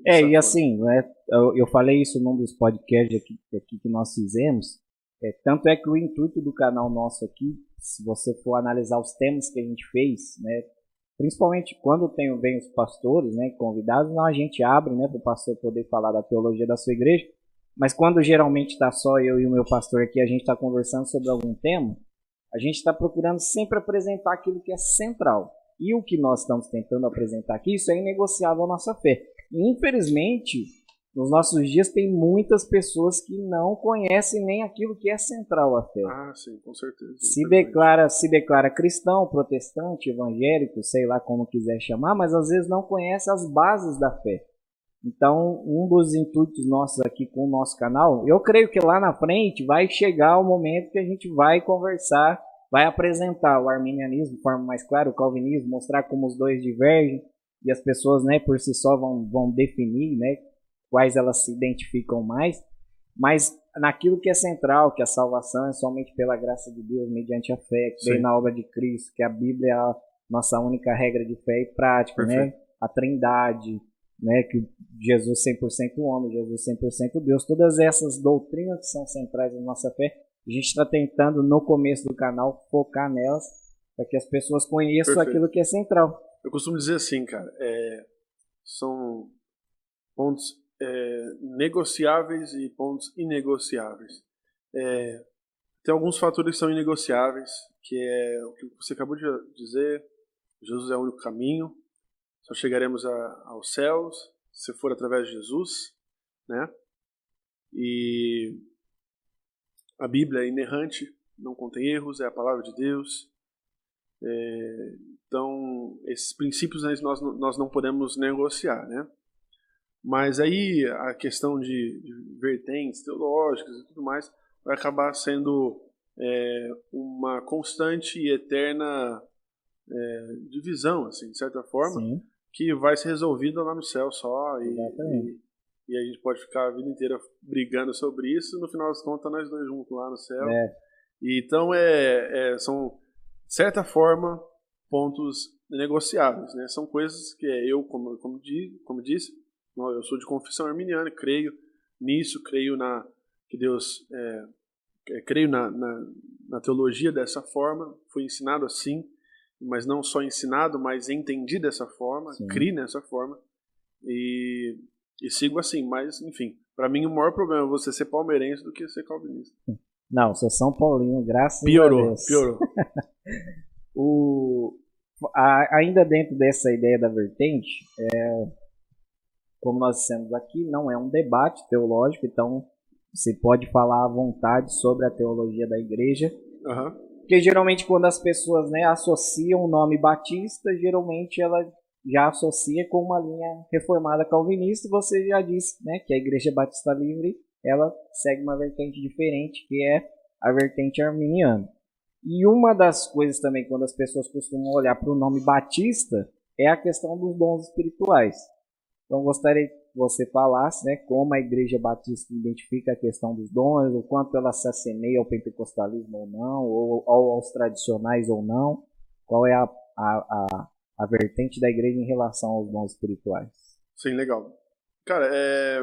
É, e forma. assim, né, eu, eu, falei isso num dos podcasts aqui, aqui que nós fizemos, é, tanto é que o intuito do canal nosso aqui, se você for analisar os temas que a gente fez, né, principalmente quando tem, vem os pastores, né, convidados, a gente abre, né, para o pastor poder falar da teologia da sua igreja, mas quando geralmente está só eu e o meu pastor aqui, a gente está conversando sobre algum tema, a gente está procurando sempre apresentar aquilo que é central. E o que nós estamos tentando apresentar aqui, isso é inegociável à nossa fé. E, infelizmente, nos nossos dias tem muitas pessoas que não conhecem nem aquilo que é central à fé. Ah, sim, com certeza. Se declara, se declara cristão, protestante, evangélico, sei lá como quiser chamar, mas às vezes não conhece as bases da fé. Então, um dos intuitos nossos aqui com o nosso canal, eu creio que lá na frente vai chegar o momento que a gente vai conversar, vai apresentar o arminianismo de forma mais clara, o calvinismo, mostrar como os dois divergem e as pessoas, né, por si só vão, vão definir, né, quais elas se identificam mais, mas naquilo que é central, que a salvação é somente pela graça de Deus, mediante a fé, que vem na obra de Cristo, que a Bíblia é a nossa única regra de fé e prática, né, Perfeito. né, a trindade, né, que Jesus 100% homem, Jesus 100% Deus, todas essas doutrinas que são centrais da nossa fé, a gente está tentando no começo do canal focar nelas para que as pessoas conheçam Perfeito. aquilo que é central. Eu costumo dizer assim, cara, é, são pontos é, negociáveis e pontos inegociáveis. É, tem alguns fatores que são inegociáveis, que é o que você acabou de dizer, Jesus é o único caminho, só chegaremos a, aos céus se for através de Jesus, né? E a Bíblia é inerrante, não contém erros, é a palavra de Deus. É, então, esses princípios nós, nós não podemos negociar, né? Mas aí a questão de, de vertentes teológicas e tudo mais vai acabar sendo é, uma constante e eterna é, divisão, assim, de certa forma. Sim que vai ser resolvido lá no céu só. E, e, e, a gente pode ficar a vida inteira brigando sobre isso. E no final das contas, nós dois juntos lá no céu. É. E, então, é, é, são, de certa forma, pontos negociáveis. Né? São coisas que eu, como, como, di, como disse, eu sou de confissão arminiana, creio nisso, creio na que Deus. É, é, creio na, na, na teologia dessa forma, fui ensinado assim. mas não só ensinado, mas entendi dessa forma, Sim. nessa forma e, e sigo assim. Mas, enfim, para mim o maior problema é você ser palmeirense do que ser calvinista. Não, sou São Paulino, graças piorou, a Deus. Piorou, o ainda dentro dessa ideia da vertente, é, como nós dissemos aqui, não é um debate teológico, então você pode falar à vontade sobre a teologia da igreja. Uhum. Porque geralmente quando as pessoas né, associam o nome batista, geralmente ela já associa com uma linha reformada calvinista. Você já disse né, que a Igreja Batista Livre ela segue uma vertente diferente, que é a vertente arminiana. E uma das coisas também, quando as pessoas costumam olhar para o nome Batista, é a questão dos dons espirituais. Então, gostaria que você falasse né, como a Igreja Batista identifica a questão dos dons, o quanto ela se assemelha ao pentecostalismo ou não, ou, ou aos tradicionais ou não, qual é a, a, a, a, vertente da Igreja em relação aos dons espirituais. Sim, legal. Cara, é...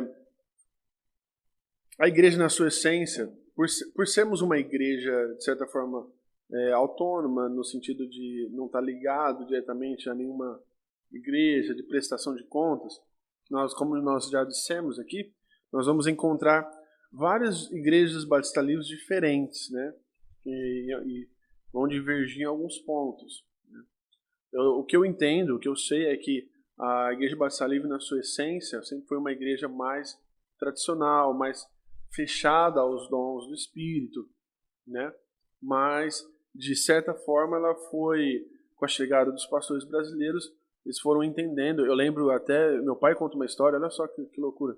a Igreja, na sua essência, por, por sermos uma igreja, de certa forma, é, autônoma, no sentido de não estar tá ligado diretamente a nenhuma igreja de prestação de contas, nós, como nós já dissemos aqui, nós vamos encontrar várias igrejas Batista Livres diferentes, né? E, e vão divergir em alguns pontos. Né? Eu, o que eu entendo, o que eu sei é que a Igreja Batista Livre, na sua essência, sempre foi uma igreja mais tradicional, mais fechada aos dons do Espírito, né? Mas de certa forma ela foi com a chegada dos pastores brasileiros eles foram entendendo. Eu lembro até, meu pai conta uma história, olha só que, que loucura.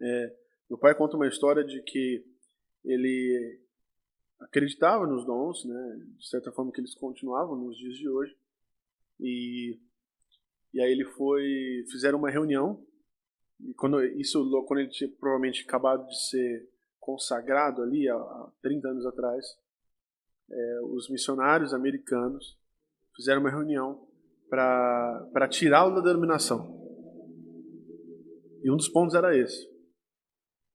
É, meu pai conta uma história de que ele acreditava nos dons, né, de certa forma que eles continuavam nos dias de hoje. E, e aí ele foi, fizeram uma reunião, e quando isso quando ele tinha provavelmente acabado de ser consagrado ali há, há 30 anos atrás, é, os missionários americanos fizeram uma reunião para tirá-lo da denominação. E um dos pontos era esse.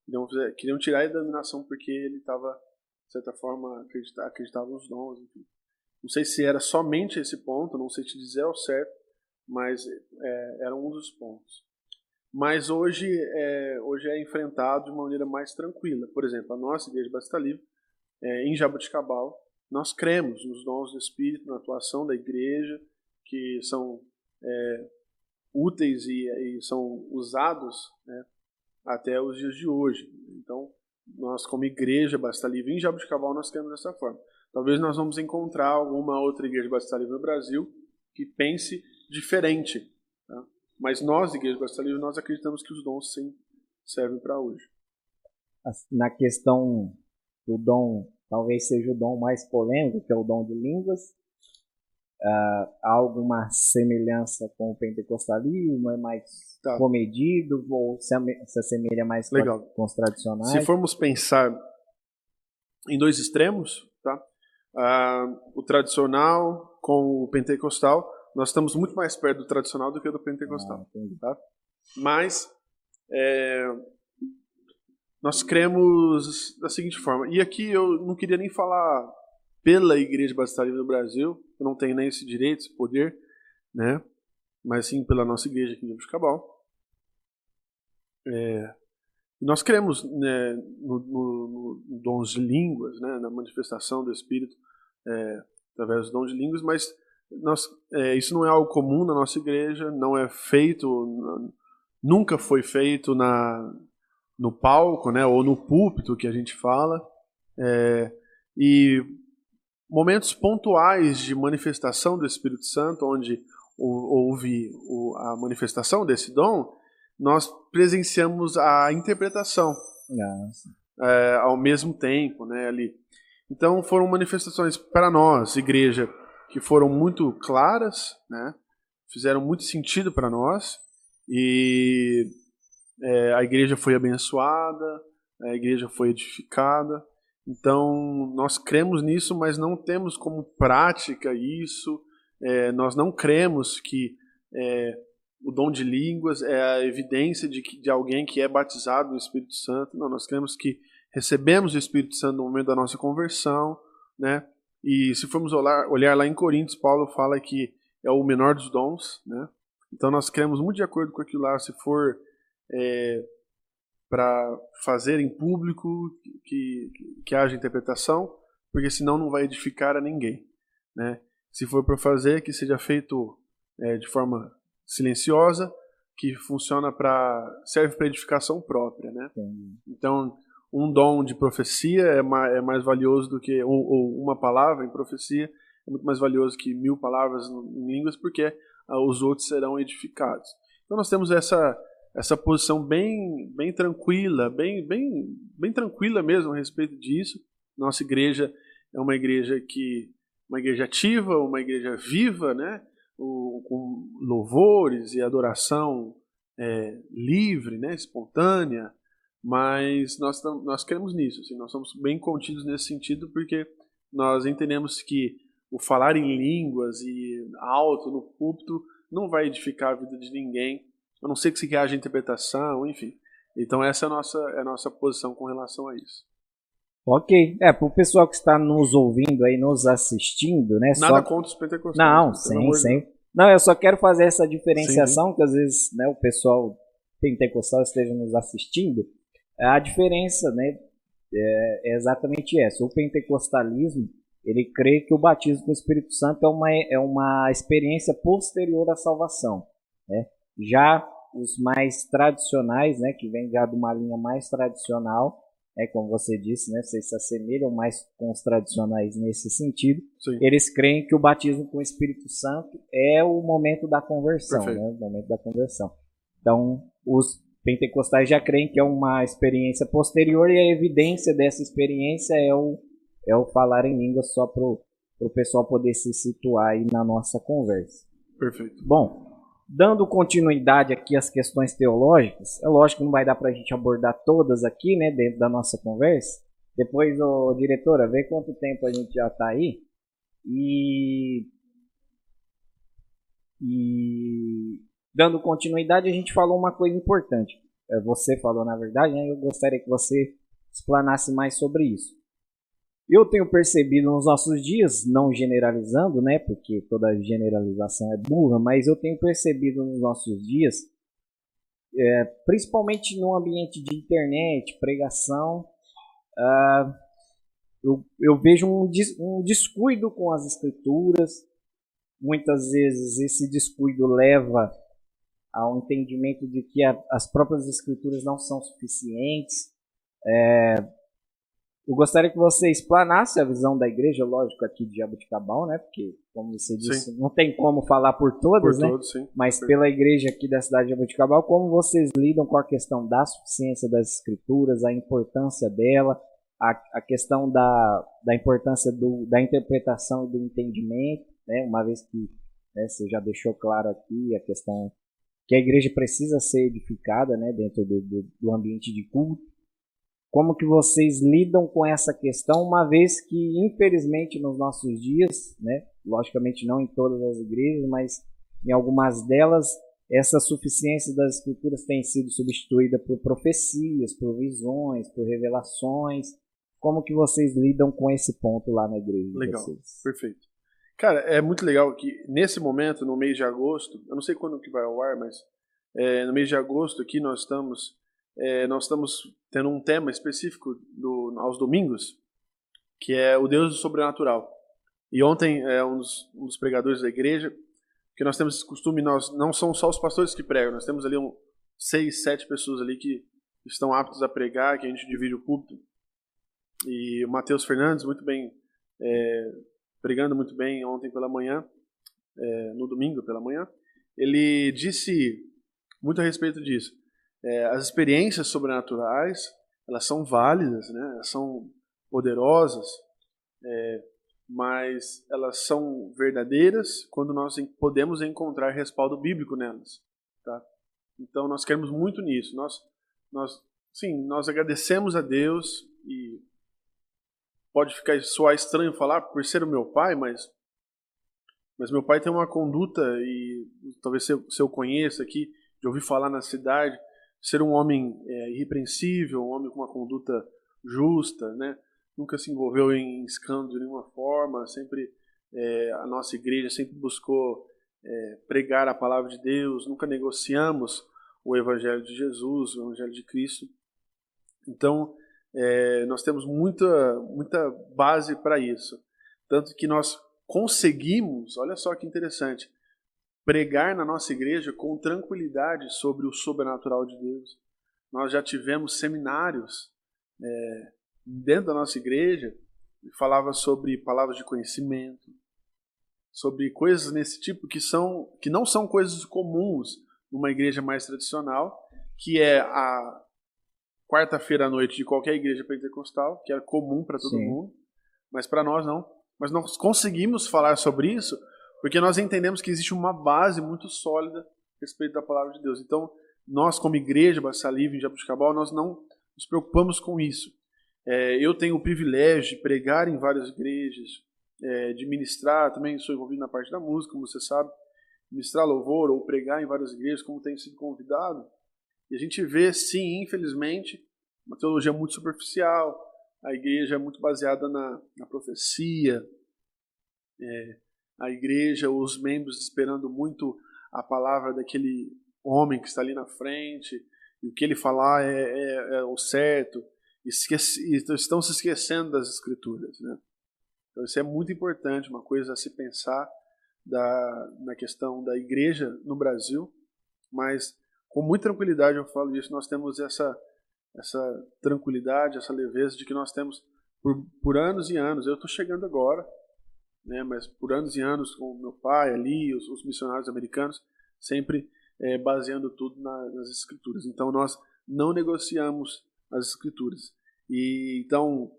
Queriam, queriam tirar ele da denominação porque ele estava, de certa forma, acreditava, acreditava nos dons. Enfim. Não sei se era somente esse ponto, não sei te dizer ao certo, mas é, era um dos pontos. Mas hoje é, hoje é enfrentado de uma maneira mais tranquila. Por exemplo, a nossa Igreja Batista Livre, é, em Jabuticabal, nós cremos nos dons do Espírito, na atuação da igreja, que são é, úteis e, e, são usados né, até os dias de hoje. Então, nós como igreja Batista Livre em Jabuticabal nós temos dessa forma. Talvez nós vamos encontrar alguma outra igreja Batista Livre no Brasil que pense diferente. Tá? Mas nós, igreja Batista Livre, nós acreditamos que os dons sim servem para hoje. Na questão do dom, talvez seja o dom mais polêmico, que é o dom de línguas, uh, alguma semelhança com o pentecostalismo? É mais tá. comedido ou se, se assemelha mais Legal. com os tradicionais? Se formos pensar em dois extremos, tá? Uh, o tradicional com o pentecostal, nós estamos muito mais perto do tradicional do que do pentecostal. Ah, tá? Mas é, nós cremos da seguinte forma, e aqui eu não queria nem falar pela Igreja Batista Livre do Brasil. Eu não tenho nem esse direito, esse poder, né? Mas sim pela nossa igreja aqui em Cabal. É, nós cremos né, no, no, no, dons de línguas, né, na manifestação do Espírito é, através dos dons de línguas, mas nós, é, isso não é algo comum na nossa igreja, não é feito, nunca foi feito na, no palco, né, ou no púlpito que a gente fala. É, e momentos pontuais de manifestação do Espírito Santo, onde houve a manifestação desse dom, nós presenciamos a interpretação é, ao mesmo tempo, né, ali. Então foram manifestações para nós, igreja, que foram muito claras, né, fizeram muito sentido para nós e é, a igreja foi abençoada, a igreja foi edificada. Então, nós cremos nisso, mas não temos como prática isso. É, nós não cremos que é, o dom de línguas é a evidência de, que, de alguém que é batizado no Espírito Santo. Não, nós cremos que recebemos o Espírito Santo no momento da nossa conversão, né? E se formos olhar, olhar lá em Coríntios, Paulo fala que é o menor dos dons, né? Então nós queremos muito de acordo com aquilo lá, se for é, para fazer em público que, que, que haja interpretação, porque senão não vai edificar a ninguém, né? Se for para fazer, que seja feito é, de forma silenciosa, que funciona para serve para edificação própria, né? Então, um dom de profecia é mais, é mais valioso do que ou, ou, uma palavra em profecia é muito mais valioso que mil palavras em línguas, porque ah, os outros serão edificados. Então, nós temos essa essa posição bem bem tranquila, bem bem bem tranquila mesmo a respeito disso. Nossa igreja é uma igreja que uma igreja ativa, uma igreja viva, né? o, com louvores e adoração é, livre, né, espontânea, mas nós, nós queremos nisso, assim, nós somos bem contidos nesse sentido porque nós entendemos que o falar em línguas e alto no púlpito não vai edificar a vida de ninguém, a não ser que se haja interpretação, enfim. Então essa é a nossa, é a nossa posição com relação a isso. Ok. É, para o pessoal que está nos ouvindo aí, nos assistindo, né? Nada só... contra os pentecostais. Não, sem, sem. Não, eu só quero fazer essa diferenciação, Sim. que às vezes né, o pessoal pentecostal esteja nos assistindo. A diferença, né, é, é exatamente essa. O pentecostalismo, ele crê que o batismo com o Espírito Santo é uma, é uma experiência posterior à salvação. Né? Já os mais tradicionais, né, que vem já de uma linha mais tradicional, é como você disse, né, vocês se assemelham mais com os tradicionais nesse sentido. Sim. Eles creem que o batismo com o Espírito Santo é o momento da conversão, né, o momento da conversão. Então, os pentecostais já creem que é uma experiência posterior e a evidência dessa experiência é o, é o falar em língua só para o pessoal poder se situar aí na nossa conversa. Perfeito. Bom, Dando continuidade aqui às questões teológicas, é lógico que não vai dar para a gente abordar todas aqui, né, dentro da nossa conversa. Depois, ô, diretora, vê quanto tempo a gente já está aí. E, e dando continuidade, a gente falou uma coisa importante. É, você falou, na verdade, né, eu gostaria que você explanasse mais sobre isso. Eu tenho percebido nos nossos dias, não generalizando, né, porque toda generalização é burra, mas eu tenho percebido nos nossos dias, é, principalmente no ambiente de internet, pregação, uh, eu, eu, vejo um, um descuido com as escrituras. Muitas vezes esse descuido leva ao entendimento de que a, as próprias escrituras não são suficientes. É, eu gostaria que você explanasse a visão da igreja, lógico, aqui de Jabuticabal, né? Porque, como você disse, sim. não tem como falar por todas, por né? Todos, sim. Mas sim. pela igreja aqui da cidade de Jabuticabal, como vocês lidam com a questão da suficiência das escrituras, a importância dela, a, a questão da, da importância do, da interpretação e do entendimento, né? Uma vez que né, você já deixou claro aqui a questão que a igreja precisa ser edificada, né? Dentro do, do, do ambiente de culto como que vocês lidam com essa questão, uma vez que, infelizmente, nos nossos dias, né, logicamente não em todas as igrejas, mas em algumas delas, essa suficiência das escrituras tem sido substituída por profecias, por visões, por revelações. Como que vocês lidam com esse ponto lá na igreja? Legal, perfeito. Cara, é muito legal que nesse momento, no mês de agosto, eu não sei quando que vai ao ar, mas é, no mês de agosto aqui nós estamos é, nós estamos tendo um tema específico do, aos domingos, que é o Deus do sobrenatural. E ontem, é, um, dos, um dos pregadores da igreja, que nós temos esse costume, nós não são só os pastores que pregam, nós temos ali um, seis, sete pessoas ali que estão aptos a pregar, que a gente divide o púlpito. E o Matheus Fernandes, muito bem, é, pregando muito bem ontem pela manhã, é, no domingo pela manhã, ele disse muito a respeito disso é, as experiências sobrenaturais elas são válidas, né? Elas são poderosas, é, mas elas são verdadeiras quando nós podemos encontrar respaldo bíblico nelas, tá? Então nós queremos muito nisso. Nós, nós, sim, nós agradecemos a Deus e pode ficar soar estranho falar por ser o meu pai, mas mas meu pai tem uma conduta e talvez se eu, se eu conheça aqui, de ouvir falar na cidade, ser um homem é, irrepreensível, um homem com uma conduta justa, né? nunca se envolveu em escândalo de nenhuma forma, sempre é, a nossa igreja sempre buscou é, pregar a palavra de Deus, nunca negociamos o Evangelho de Jesus, o Evangelho de Cristo. Então, é, nós temos muita, muita base para isso. Tanto que nós conseguimos, olha só que interessante, pregar na nossa igreja com tranquilidade sobre o sobrenatural de Deus. Nós já tivemos seminários é, dentro da nossa igreja que falava sobre palavras de conhecimento, sobre coisas nesse tipo que são que não são coisas comuns numa igreja mais tradicional, que é a quarta-feira à noite de qualquer igreja pentecostal, que era comum para todo Sim. mundo, mas para nós não. Mas nós conseguimos falar sobre isso porque nós entendemos que existe uma base muito sólida a respeito da palavra de Deus. Então, nós como igreja Barça Livre em Jabuticabal, nós não nos preocupamos com isso. É, eu tenho o privilégio de pregar em várias igrejas, é, de ministrar, também sou envolvido na parte da música, como você sabe, ministrar louvor ou pregar em várias igrejas, como tenho sido convidado. E a gente vê, sim, infelizmente, uma teologia muito superficial, a igreja é muito baseada na, na profecia, é, a igreja, os membros esperando muito a palavra daquele homem que está ali na frente, e o que ele falar é, é, é o certo, esquece, estão se esquecendo das escrituras. Né? Então isso é muito importante, uma coisa a se pensar da, na questão da igreja no Brasil, mas com muita tranquilidade eu falo isso, nós temos essa, essa tranquilidade, essa leveza de que nós temos por, por anos e anos, eu estou chegando agora, né, mas por anos e anos com meu pai ali, os, os missionários americanos, sempre é, baseando tudo na, nas escrituras. Então nós não negociamos as escrituras. E então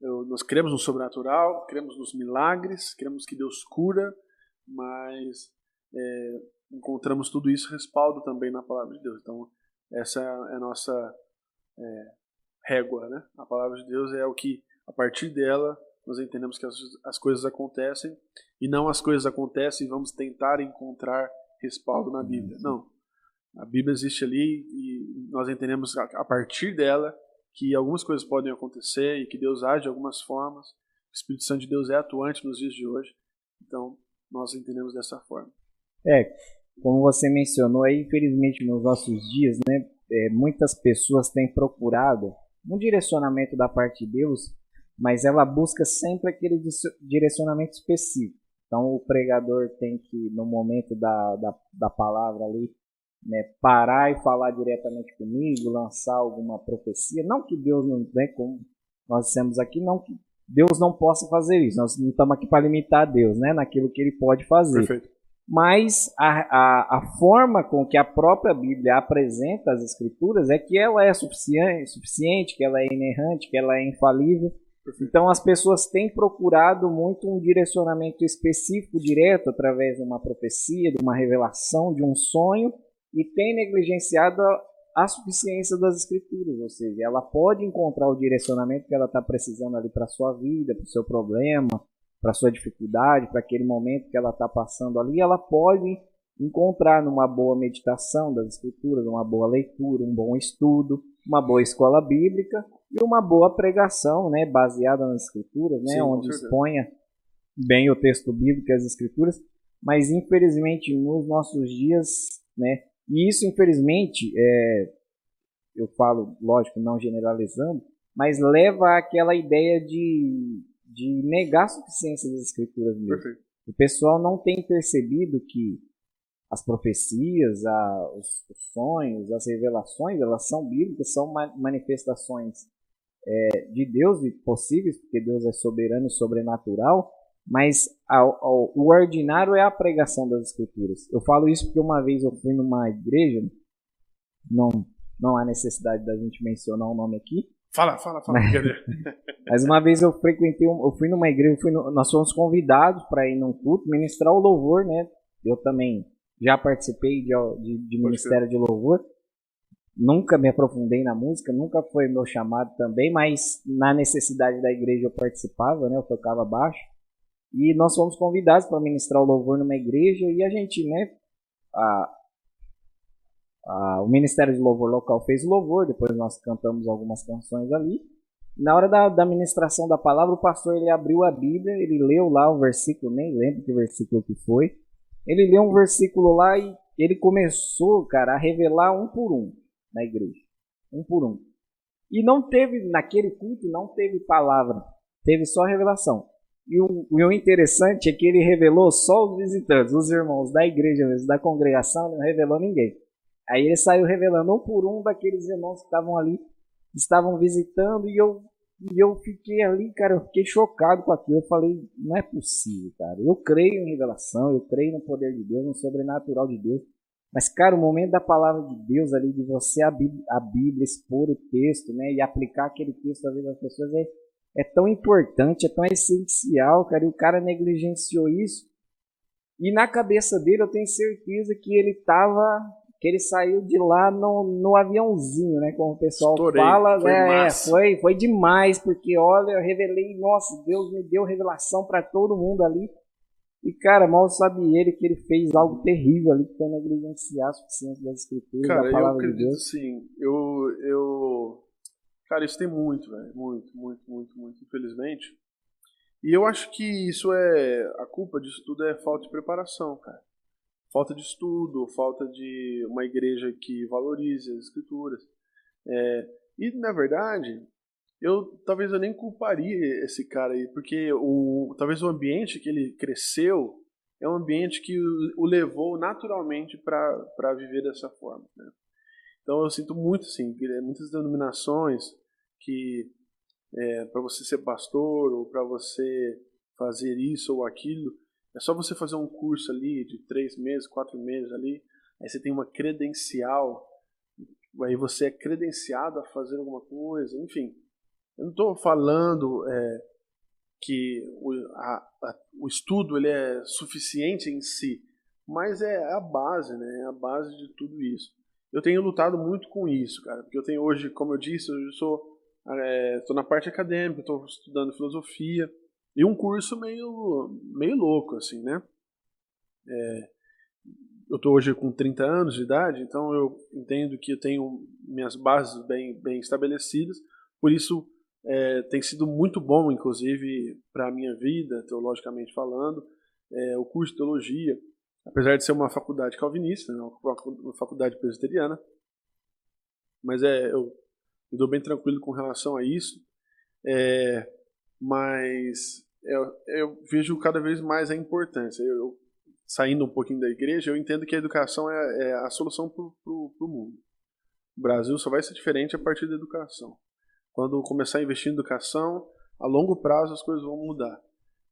eu, nós cremos no sobrenatural, cremos nos milagres, cremos que Deus cura, mas é, encontramos tudo isso respaldo também na palavra de Deus. Então essa é a nossa é, régua, né? A palavra de Deus é o que a partir dela nós entendemos que as, as coisas acontecem e não as coisas acontecem e vamos tentar encontrar respaldo na Bíblia. Não. A Bíblia existe ali e nós entendemos a partir dela que algumas coisas podem acontecer e que Deus age de algumas formas. O Espírito Santo de Deus é atuante nos dias de hoje. Então, nós entendemos dessa forma. É, como você mencionou aí, infelizmente nos nossos dias, né, é, muitas pessoas têm procurado um direcionamento da parte de Deus mas ela busca sempre aquele direcionamento específico. Então o pregador tem que, no momento da, da, da palavra ali, né, parar e falar diretamente comigo, lançar alguma profecia. Não que Deus não tem, como nós dissemos aqui, não que Deus não possa fazer isso. Nós não estamos aqui para limitar Deus, né, naquilo que Ele pode fazer. Perfeito. Mas a, a, a forma com que a própria Bíblia apresenta as Escrituras é que ela é suficiente, suficiente que ela é inerrante, que ela é infalível então as pessoas têm procurado muito um direcionamento específico direto através de uma profecia, de uma revelação, de um sonho e tem negligenciado a suficiência das escrituras, ou seja, ela pode encontrar o direcionamento que ela está precisando ali para sua vida, para o seu problema, para sua dificuldade, para aquele momento que ela está passando ali, ela pode encontrar numa boa meditação das escrituras, uma boa leitura, um bom estudo, uma boa escola bíblica e uma boa pregação, né, baseada nas escrituras, né, Sim, onde exponha bem o texto bíblico e as escrituras, mas infelizmente nos nossos dias, né, e isso infelizmente é, eu falo, lógico, não generalizando, mas leva àquela ideia de, de negar a suficiência das escrituras mesmo. Perfeito. O pessoal não tem percebido que as profecias, a, os, os, sonhos, as revelações, elas são bíblicas, são manifestações é, de Deus e possíveis, porque Deus é soberano e sobrenatural, mas ao, ao, o ordinário é a pregação das Escrituras. Eu falo isso porque uma vez eu fui numa igreja, não, não há necessidade da gente mencionar o nome aqui. Fala, fala, fala. Mas, mas uma vez eu frequentei, eu fui numa igreja, fui no, nós fomos convidados para ir num culto, ministrar o louvor, né? Eu também já participei de, de, de ministério de louvor. Nunca me aprofundei na música, nunca foi meu chamado também, mas na necessidade da igreja eu participava, né? Eu tocava baixo. E nós fomos convidados para ministrar o louvor numa igreja e a gente, né? A, a, o Ministério de Louvor local fez o louvor, depois nós cantamos algumas canções ali. Na hora da, da ministração da palavra, o pastor ele abriu a Bíblia, ele leu lá o versículo, nem lembro que versículo que foi. Ele leu um versículo lá e ele começou, cara, a revelar um por um na igreja. Um por um. E não teve, naquele culto, não teve palavra, teve só revelação. E o, o interessante é que ele revelou só os visitantes, os irmãos da igreja mesmo, da congregação, não revelou ninguém. Aí ele saiu revelando um por um daqueles irmãos que estavam ali, estavam visitando, e eu, e eu fiquei ali, cara, eu fiquei chocado com aquilo. Eu falei, não é possível, cara. Eu creio em revelação, eu creio no poder de Deus, no sobrenatural de Deus. Mas, cara, o momento da palavra de Deus ali, de você abrir a Bíblia, expor o texto, né, e aplicar aquele texto à vida das pessoas, é, é tão importante, é tão essencial, cara, e o cara negligenciou isso. E na cabeça dele, eu tenho certeza que ele tava, que ele saiu de lá no, no aviãozinho, né, como o pessoal Estourei. fala, foi, é, foi, foi demais, porque olha, eu revelei, nossa, Deus me deu revelação para todo mundo ali. E, cara, mal sabe ele que ele fez algo terrível ali, que foi negligenciar a suficiência das escrituras, cara, da palavra eu acredito, de Deus. Sim, eu, eu... Cara, isso tem muito, velho. Muito, muito, muito, muito, infelizmente. E eu acho que isso é... A culpa disso tudo é falta de preparação, cara. Falta de estudo, falta de uma igreja que valorize as escrituras. É, e, na verdade, eu talvez eu nem culparia esse cara aí, porque o, talvez o ambiente que ele cresceu é um ambiente que o, o levou naturalmente para viver dessa forma. Né? Então eu sinto muito, assim, muitas denominações que é, para você ser pastor ou para você fazer isso ou aquilo, é só você fazer um curso ali de três meses, quatro meses ali, aí você tem uma credencial, aí você é credenciado a fazer alguma coisa, enfim. Eu não estou falando é, que o, a, a, o estudo ele é suficiente em si, mas é a base, né? É a base de tudo isso. Eu tenho lutado muito com isso, cara, porque eu tenho hoje, como eu disse, eu sou estou é, na parte acadêmica, estou estudando filosofia e um curso meio meio louco, assim, né? É, eu estou hoje com 30 anos de idade, então eu entendo que eu tenho minhas bases bem, bem estabelecidas, por isso é, tem sido muito bom, inclusive, para a minha vida, teologicamente falando, é, o curso de teologia, apesar de ser uma faculdade calvinista, né, uma faculdade presbiteriana, mas é, eu dou bem tranquilo com relação a isso, é, mas eu, eu, vejo cada vez mais a importância. Eu, eu, saindo um pouquinho da igreja, eu entendo que a educação é, é a solução para o mundo. O Brasil só vai ser diferente a partir da educação. Quando começar a investir em educação, a longo prazo as coisas vão mudar.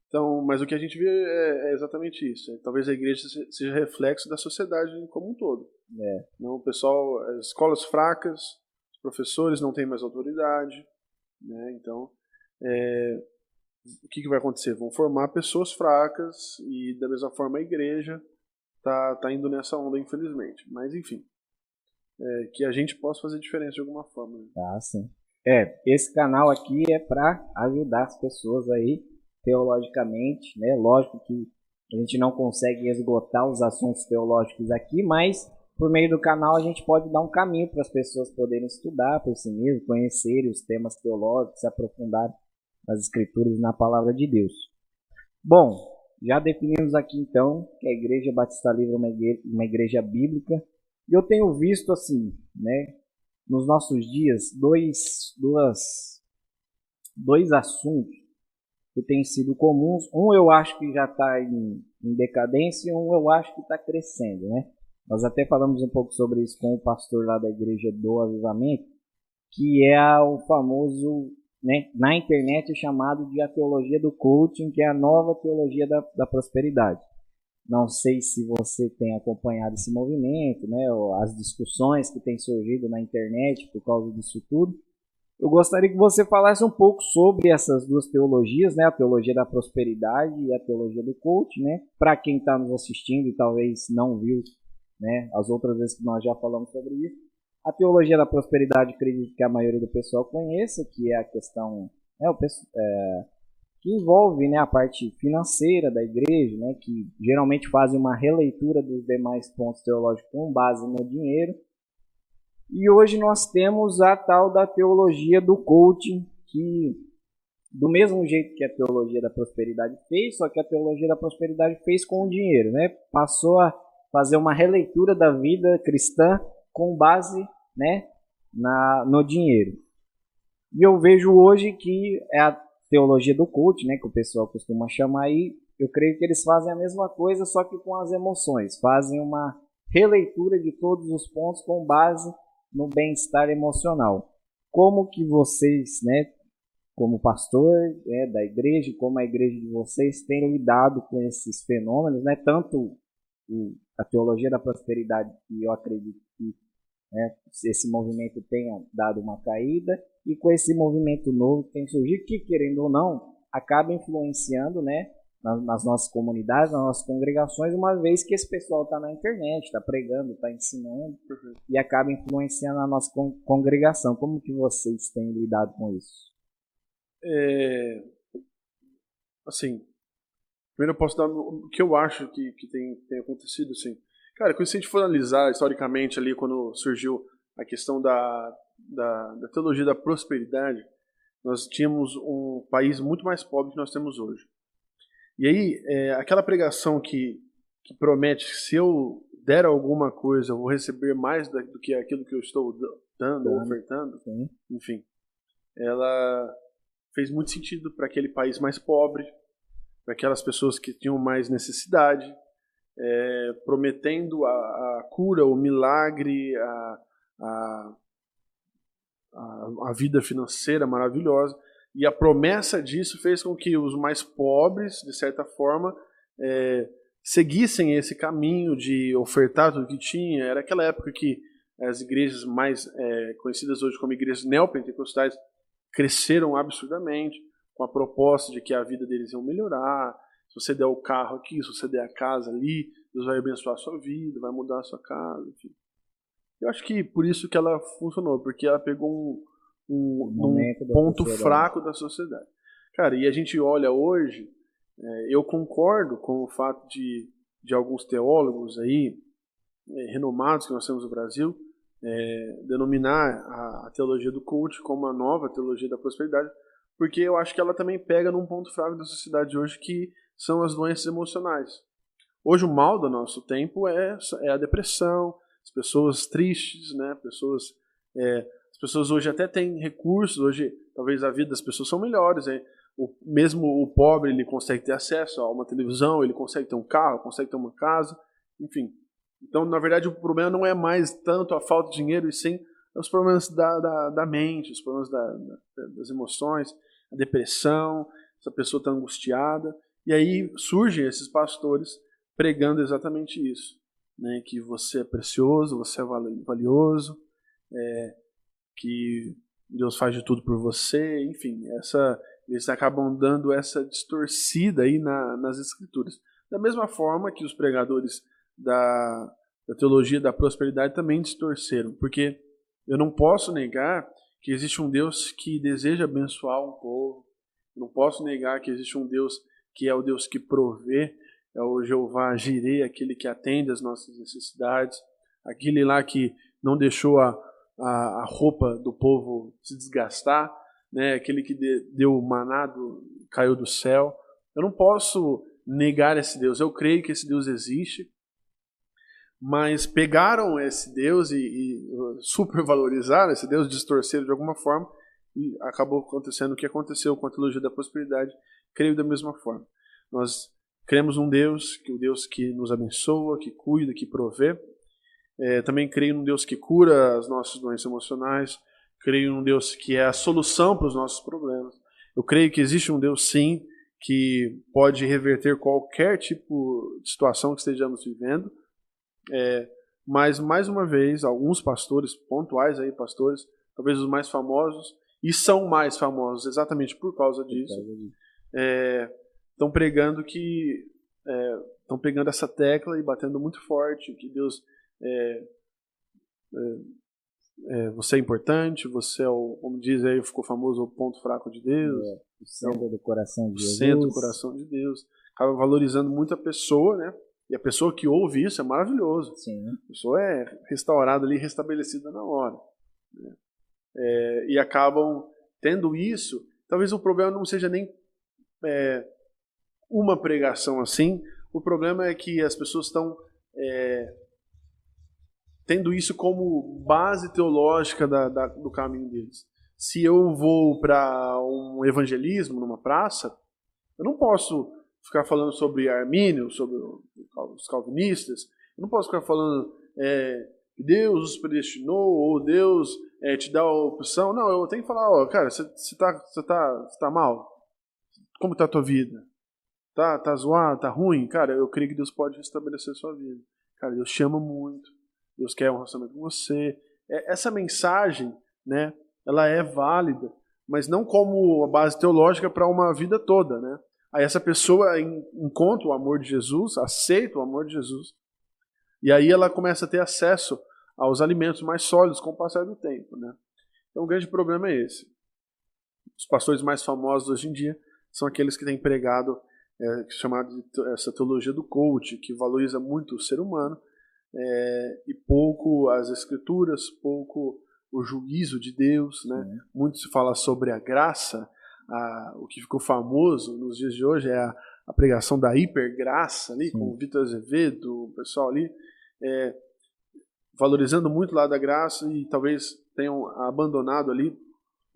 Então, mas o que a gente vê é, é exatamente isso. É, talvez a igreja seja reflexo da sociedade como um todo. É. Não, o pessoal, as escolas fracas, os professores não têm mais autoridade, né? Então, é, o que, que, vai acontecer? Vão formar pessoas fracas e da mesma forma a igreja tá, tá indo nessa onda, infelizmente. Mas enfim, é, que a gente possa fazer diferença de alguma forma. Né? Ah, sim. É, esse canal aqui é para ajudar as pessoas aí teologicamente, né? Lógico que a gente não consegue esgotar os assuntos teológicos aqui, mas por meio do canal a gente pode dar um caminho para as pessoas poderem estudar por si mesmo, conhecerem os temas teológicos, se aprofundar nas escrituras e na palavra de Deus. Bom, já definimos aqui então que a Igreja Batista Livre é uma igreja, uma igreja bíblica. E eu tenho visto assim, né, nos nossos dias dois, duas, dois assuntos que têm sido comuns. Um eu acho que já está em, em, decadência e um eu acho que está crescendo, né? Nós até falamos um pouco sobre isso com o pastor lá da igreja do Avivamento, que é o famoso, né, na internet chamado de a teologia do coaching, que é a nova teologia da, da prosperidade. Não sei se você tem acompanhado esse movimento, né, as discussões que têm surgido na internet por causa disso tudo. Eu gostaria que você falasse um pouco sobre essas duas teologias, né, a teologia da prosperidade e a teologia do coach, né, para quem está nos assistindo e talvez não viu, né, as outras vezes que nós já falamos sobre isso. A teologia da prosperidade, acredito que a maioria do pessoal conheça, que é a questão, é, o, é, que envolve né, a parte financeira da igreja, né, que geralmente fazem uma releitura dos demais pontos teológicos com base no dinheiro. E hoje nós temos a tal da teologia do coaching, que do mesmo jeito que a teologia da prosperidade fez, só que a teologia da prosperidade fez com o dinheiro, né? Passou a fazer uma releitura da vida cristã com base, né, na, no dinheiro. E eu vejo hoje que é a teologia do culto, né, que o pessoal costuma chamar aí, eu creio que eles fazem a mesma coisa, só que com as emoções, fazem uma releitura de todos os pontos com base no bem-estar emocional. Como que vocês, né, como pastor é, da igreja, como a igreja de vocês tem lidado com esses fenômenos, né? Tanto a teologia da prosperidade, que eu acredito que né, esse movimento tenha dado uma caída, e com esse movimento novo que tem surgido, que querendo ou não, acaba influenciando, né? Nas, nas nossas comunidades, nas nossas congregações, uma vez que esse pessoal está na internet, está pregando, está ensinando uhum. e acaba influenciando a nossa con congregação. Como que vocês têm lidado com isso? É, assim, primeiro eu posso dar o que eu acho que, que tem, tem acontecido, assim. Cara, se a gente for analisar historicamente ali, quando surgiu a questão da, da, da teologia da prosperidade, nós tínhamos um país muito mais pobre que nós temos hoje. E aí, é, aquela pregação que, que promete que se eu der alguma coisa, eu vou receber mais do que aquilo que eu estou dando, ofertando, Sim. enfim, ela fez muito sentido para aquele país mais pobre, para aquelas pessoas que tinham mais necessidade, é, prometendo a, a, cura, o milagre, a, a, a, vida financeira maravilhosa. E a promessa disso fez com que os mais pobres, de certa forma, é, seguissem esse caminho de ofertar tudo que tinha. Era aquela época que as igrejas mais é, conhecidas hoje como igrejas neopentecostais cresceram absurdamente com a proposta de que a vida deles ia melhorar. Se você der o carro aqui, se você der a casa ali, Deus vai abençoar a sua vida, vai mudar a sua casa, enfim. Eu acho que por isso que ela funcionou, porque ela pegou um, um, um ponto fraco da sociedade. Cara, e a gente olha hoje, é, eu concordo com o fato de, de alguns teólogos aí, é, renomados que nós temos no Brasil, é, denominar a, a, teologia do culto como a nova teologia da prosperidade, porque eu acho que ela também pega num ponto fraco da sociedade hoje que são as doenças emocionais. Hoje o mal do nosso tempo é, é a depressão, as pessoas tristes, né? Pessoas, é, as pessoas hoje até têm recursos, hoje talvez a vida das pessoas são melhores, é, o, mesmo o pobre ele consegue ter acesso a uma televisão, ele consegue ter um carro, consegue ter uma casa, enfim. Então, na verdade, o problema não é mais tanto a falta de dinheiro, e sim os problemas da, da, da mente, os problemas da, da, das emoções, a depressão, essa pessoa está angustiada. E aí surgem esses pastores pregando exatamente isso. Né, que você é precioso, você é valioso, é, que Deus faz de tudo por você, enfim, essa, eles acabam dando essa distorcida aí na, nas escrituras. Da mesma forma que os pregadores da, da teologia da prosperidade também distorceram, porque eu não posso negar que existe um Deus que deseja abençoar um povo, eu não posso negar que existe um Deus que é o Deus que provê, é o Jeová Jireh, aquele que atende às nossas necessidades, aquele lá que não deixou a, a, a roupa do povo se desgastar, né? aquele que de, deu o manado, caiu do céu. Eu não posso negar esse Deus, eu creio que esse Deus existe, mas pegaram esse Deus e, e supervalorizaram esse Deus, distorceram de alguma forma, e acabou acontecendo o que aconteceu com a teologia da prosperidade. Creio da mesma forma. Nós cremos num Deus, que o Deus que nos abençoa, que cuida, que provê. É, também creio num Deus que cura as nossas doenças emocionais. Creio num Deus que é a solução para os nossos problemas. Eu creio que existe um Deus, sim, que pode reverter qualquer tipo de situação que estejamos vivendo é, mas, mais uma vez, alguns pastores, pontuais aí, pastores, talvez os mais famosos, e são mais famosos exatamente por causa disso, estão é, pregando que estão é, pegando essa tecla e batendo muito forte que Deus é, é, é, você é importante, você é o, como diz aí, ficou famoso o ponto fraco de Deus. É, o centro do coração de Deus. O centro do coração de Deus. Acaba valorizando muito a pessoa, né? E a pessoa que ouve isso é maravilhoso. Sim. A pessoa é restaurada ali, restabelecida na hora. Né? É, e acabam tendo isso, talvez o problema não seja nem é, uma pregação assim, o problema é que as pessoas estão é, tendo isso como base teológica da, da, do caminho deles. Se eu vou para um evangelismo numa praça, eu não posso ficar falando sobre Armínio, sobre os calvinistas, eu não posso ficar falando é, Deus os predestinou ou Deus é, te dá a opção. Não, eu tenho que falar, ó, cara, você está tá, você tá mal? Como está a tua vida? Tá, tá zoado, tá ruim? Cara, eu creio que Deus pode restabelecer a sua vida. Cara, Deus te ama muito. Deus quer um relacionamento com você. É, essa mensagem, né, ela é válida, mas não como a base teológica para uma vida toda, né? Aí essa pessoa encontra o amor de Jesus, aceita o amor de Jesus, e aí ela começa a ter acesso aos alimentos mais sólidos com o passar do tempo, né? Então o grande problema é esse. Os pastores mais famosos hoje em dia são aqueles que têm pregado é, chamado de essa teologia do coach, que valoriza muito o ser humano é, e pouco as escrituras, pouco o juízo de Deus, né? Uhum. Muito se fala sobre a graça, a, o que ficou famoso nos dias de hoje é a, a pregação da hipergraça ali, Sim. com o Vitor Azevedo, o pessoal ali, é, valorizando muito lá da graça e talvez tenham abandonado ali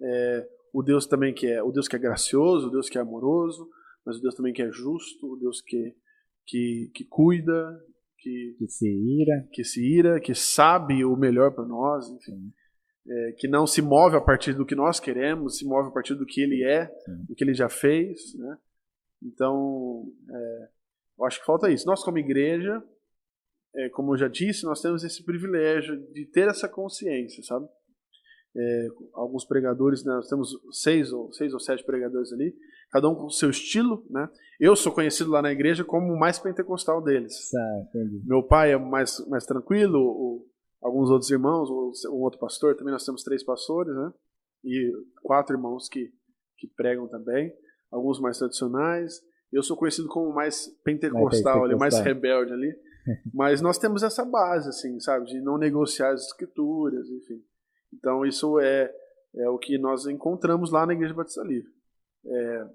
é, o Deus também que é o Deus que é gracioso, o Deus que é amoroso, mas o Deus também que é justo, o Deus que, que, que cuida, que, que se ira, que se ira, que sabe o melhor para nós, enfim. É, que não se move a partir do que nós queremos, se move a partir do que ele é, Sim. do que ele já fez, né? Então, é, eu acho que falta isso. Nós, como igreja, é, como eu já disse, nós temos esse privilégio de ter essa consciência, sabe? É, alguns pregadores, né, nós temos seis ou, seis ou sete pregadores ali, cada um com o seu estilo, né? Eu sou conhecido lá na igreja como o mais pentecostal deles. Meu pai é mais, mais tranquilo, o, alguns outros irmãos, um outro pastor, também nós temos três pastores, né? E quatro irmãos que, que pregam também, alguns mais tradicionais. Eu sou conhecido como mais pentecostal, ali, mais rebelde ali. Mas nós temos essa base, assim, sabe, de não negociar as escrituras, enfim. Então isso é, é o que nós encontramos lá na Igreja Batista Livre. É,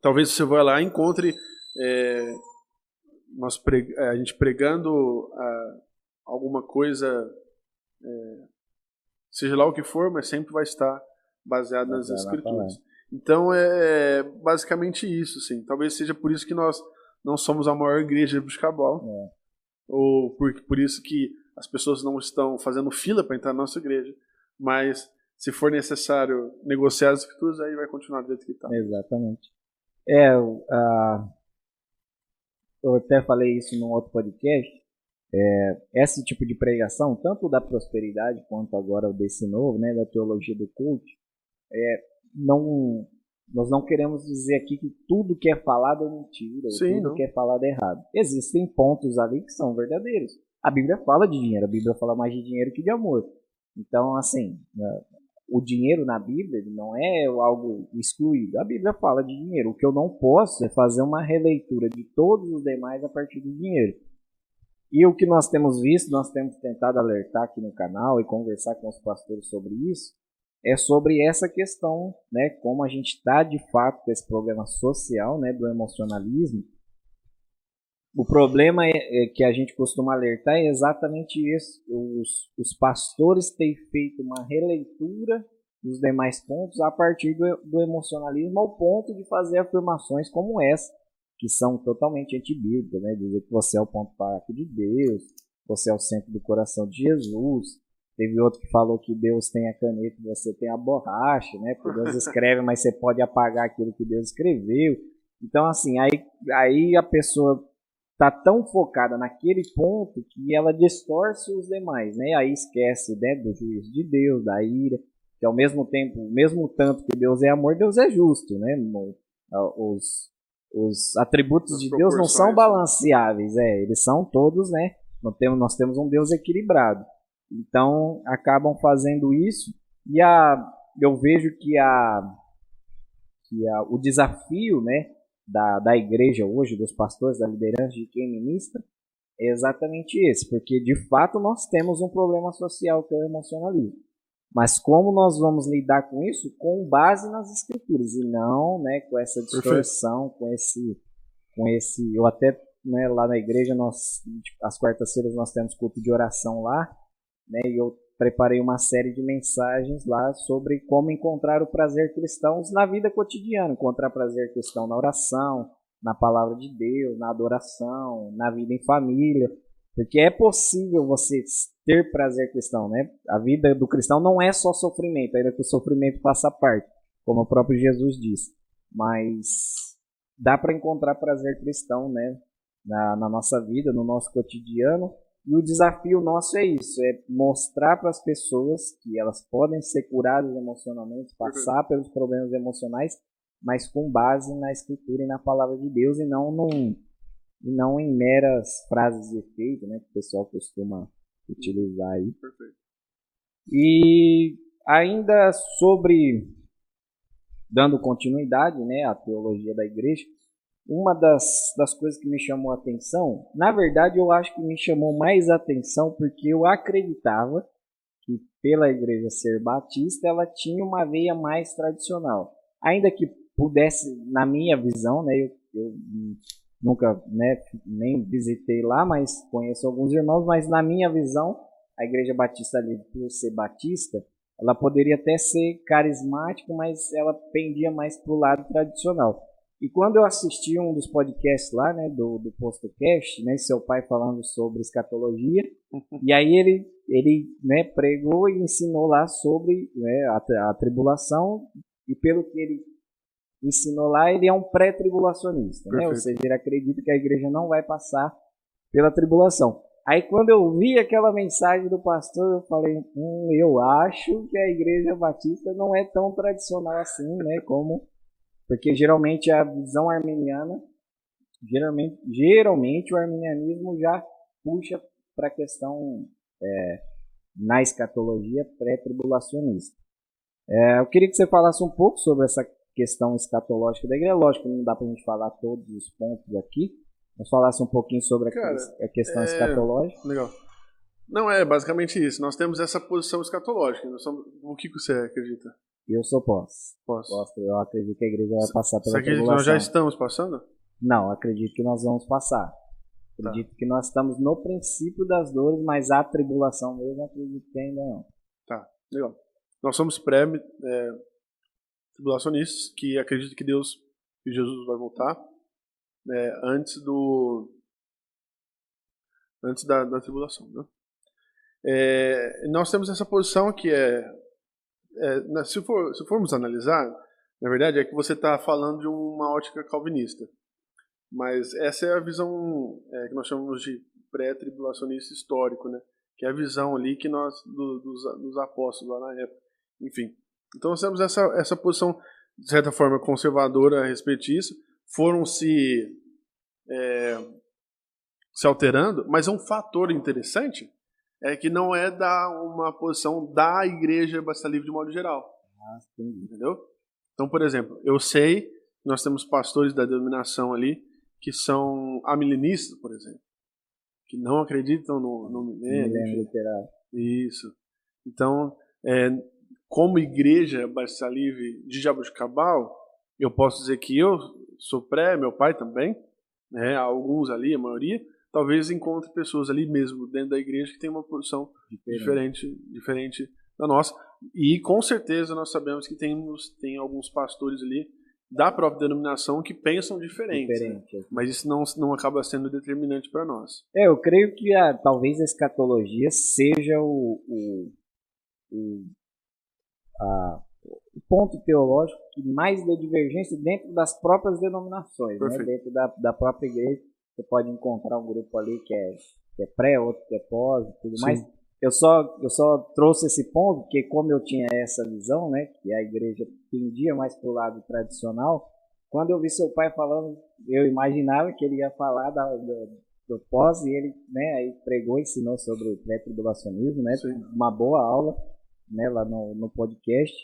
talvez você vá lá e encontre é, nós preg é, a gente pregando a, alguma coisa, é, seja lá o que for, mas sempre vai estar baseado nas escrituras. Então é basicamente isso, sim. Talvez seja por isso que nós não somos a maior igreja de Buscabal, é. ou por, por isso que as pessoas não estão fazendo fila para entrar na nossa igreja, mas se for necessário negociar as escrituras, aí vai continuar do jeito que está. Exatamente. É, uh, eu até falei isso num outro podcast. É, esse tipo de pregação, tanto da prosperidade quanto agora desse novo, né, da teologia do culto, é, não, nós não queremos dizer aqui que tudo que é falado é mentira, Sim, tudo não. que é falado é errado. Existem pontos ali que são verdadeiros. A Bíblia fala de dinheiro, a Bíblia fala mais de dinheiro que de amor. Então, assim, né, o dinheiro na Bíblia não é algo excluído. A Bíblia fala de dinheiro. O que eu não posso é fazer uma releitura de todos os demais a partir do dinheiro. E o que nós temos visto, nós temos tentado alertar aqui no canal e conversar com os pastores sobre isso, é sobre essa questão, né, como a gente está de fato com esse problema social, né, do emocionalismo, o problema é, é, que a gente costuma alertar é exatamente isso. Os, os pastores têm feito uma releitura dos demais pontos a partir do, do emocionalismo ao ponto de fazer afirmações como essa, que são totalmente antibíblicas, né? Dizer que você é o ponto fraco de Deus, você é o centro do coração de Jesus. Teve outro que falou que Deus tem a caneta e você tem a borracha, né? Porque Deus escreve, mas você pode apagar aquilo que Deus escreveu. Então, assim, aí, aí a pessoa está tão focada naquele ponto que ela distorce os demais, né? Aí esquece né, do juízo de Deus, da ira, que ao mesmo tempo, mesmo tanto que Deus é amor, Deus é justo, né? Os, os atributos As de Deus não são balanceáveis, é, eles são todos, né? Nós temos, nós temos um Deus equilibrado. Então acabam fazendo isso e a, eu vejo que a, que a, o desafio, né? Da, da igreja hoje, dos pastores, da liderança, de quem ministra, é exatamente esse, porque de fato nós temos um problema social que é o emocionalismo. Mas como nós vamos lidar com isso? Com base nas escrituras e não, né, com essa distorção, Perfeito. com esse, com esse, eu até, né, lá na igreja nós, às quartas-feiras nós temos culto de oração lá, né, e eu preparei uma série de mensagens lá sobre como encontrar o prazer cristão na vida cotidiana, encontrar prazer cristão na oração, na palavra de Deus, na adoração, na vida em família, porque é possível você ter prazer cristão, né? A vida do cristão não é só sofrimento, ainda que o sofrimento faça parte, como o próprio Jesus disse. Mas dá para encontrar prazer cristão, né? Na, na nossa vida, no nosso cotidiano. E o desafio nosso é isso: é mostrar para as pessoas que elas podem ser curadas emocionalmente, passar pelos problemas emocionais, mas com base na Escritura e na palavra de Deus, e não num e não em meras frases de efeito, né, que o pessoal costuma utilizar aí. Perfeito. E ainda sobre dando continuidade, né, à teologia da igreja, uma das, das coisas que me chamou a atenção, na verdade eu acho que me chamou mais atenção porque eu acreditava que pela igreja ser batista, ela tinha uma veia mais tradicional. Ainda que pudesse, na minha visão, né, eu, eu nunca né, nem visitei lá, mas conheço alguns irmãos, mas na minha visão, a Igreja Batista ali, por ser batista, ela poderia até ser carismática, mas ela pendia mais para o lado tradicional. E quando eu assisti um dos podcasts lá, né, do, do PostoCast, né, seu pai falando sobre escatologia, e aí ele, ele né, pregou e ensinou lá sobre né, a, a tribulação, e pelo que ele ensinou lá, ele é um pré-tribulacionista, né? Ou seja, ele acredita que a igreja não vai passar pela tribulação. Aí quando eu vi aquela mensagem do pastor, eu falei, hum, eu acho que a igreja batista não é tão tradicional assim, né? Como porque geralmente a visão armeniana, geralmente, geralmente o arminianismo já puxa para a questão é, na escatologia pré-tribulacionista. É, eu queria que você falasse um pouco sobre essa questão escatológica da igreja. Lógico, não dá para a gente falar todos os pontos aqui, mas falasse um pouquinho sobre Cara, a questão é... escatológica. Legal. Não, é basicamente isso. Nós temos essa posição escatológica. Nós somos... O que você acredita? Eu sou pós. Pós. pós. Eu acredito que a igreja vai passar pela Você acredita que nós já estamos passando? Não, acredito que nós vamos passar. Acredito tá. que nós estamos no princípio das dores, mas a tribulação mesmo acredito que ainda não. Tá, legal. Nós somos pré, é, que acreditam que Deus, que Jesus vai voltar né, antes do antes da, da tribulação. Né? É, nós temos essa posição que é, é se, for, se formos analisar, na verdade é que você está falando de uma ótica calvinista, mas essa é a visão é, que nós chamamos de pré-tribulacionista histórico, né? que é a visão ali que nós do, dos, dos apóstolos lá na época. Enfim, então nós temos essa, essa posição, de certa forma, conservadora a respeito disso. Foram se, é, se alterando, mas é um fator interessante é que não é da uma posição da igreja Batista Livre de modo geral. Ah, entendeu? Então, por exemplo, eu sei nós temos pastores da denominação ali que são amilenistas, por exemplo, que não acreditam no, no milênio. Isso. Então, é, como igreja Batista Livre de Jabuticabal, eu posso dizer que eu sou pré, meu pai também, né, alguns ali, a maioria, talvez encontre pessoas ali mesmo dentro da igreja que tem uma posição diferente, diferente da nossa. E com certeza nós sabemos que temos tem alguns pastores ali da própria denominação que pensam diferente, Diferente. né? mas isso não, não acaba sendo determinante para nós. É, eu creio que a, talvez a escatologia seja o, o, o a, o ponto teológico que mais deu divergência dentro das próprias denominações, né? dentro da, da própria igreja. Você pode encontrar um grupo ali que é, que é pré, outro que é pós e tudo Sim. mais. Eu só, eu só trouxe esse ponto porque como eu tinha essa visão, né, que a igreja tendia mais para o lado tradicional, quando eu vi seu pai falando, eu imaginava que ele ia falar da, do, do pós e ele, né, aí pregou, ensinou sobre o pré-tribulacionismo, né, Sim. uma boa aula né, lá no, no podcast.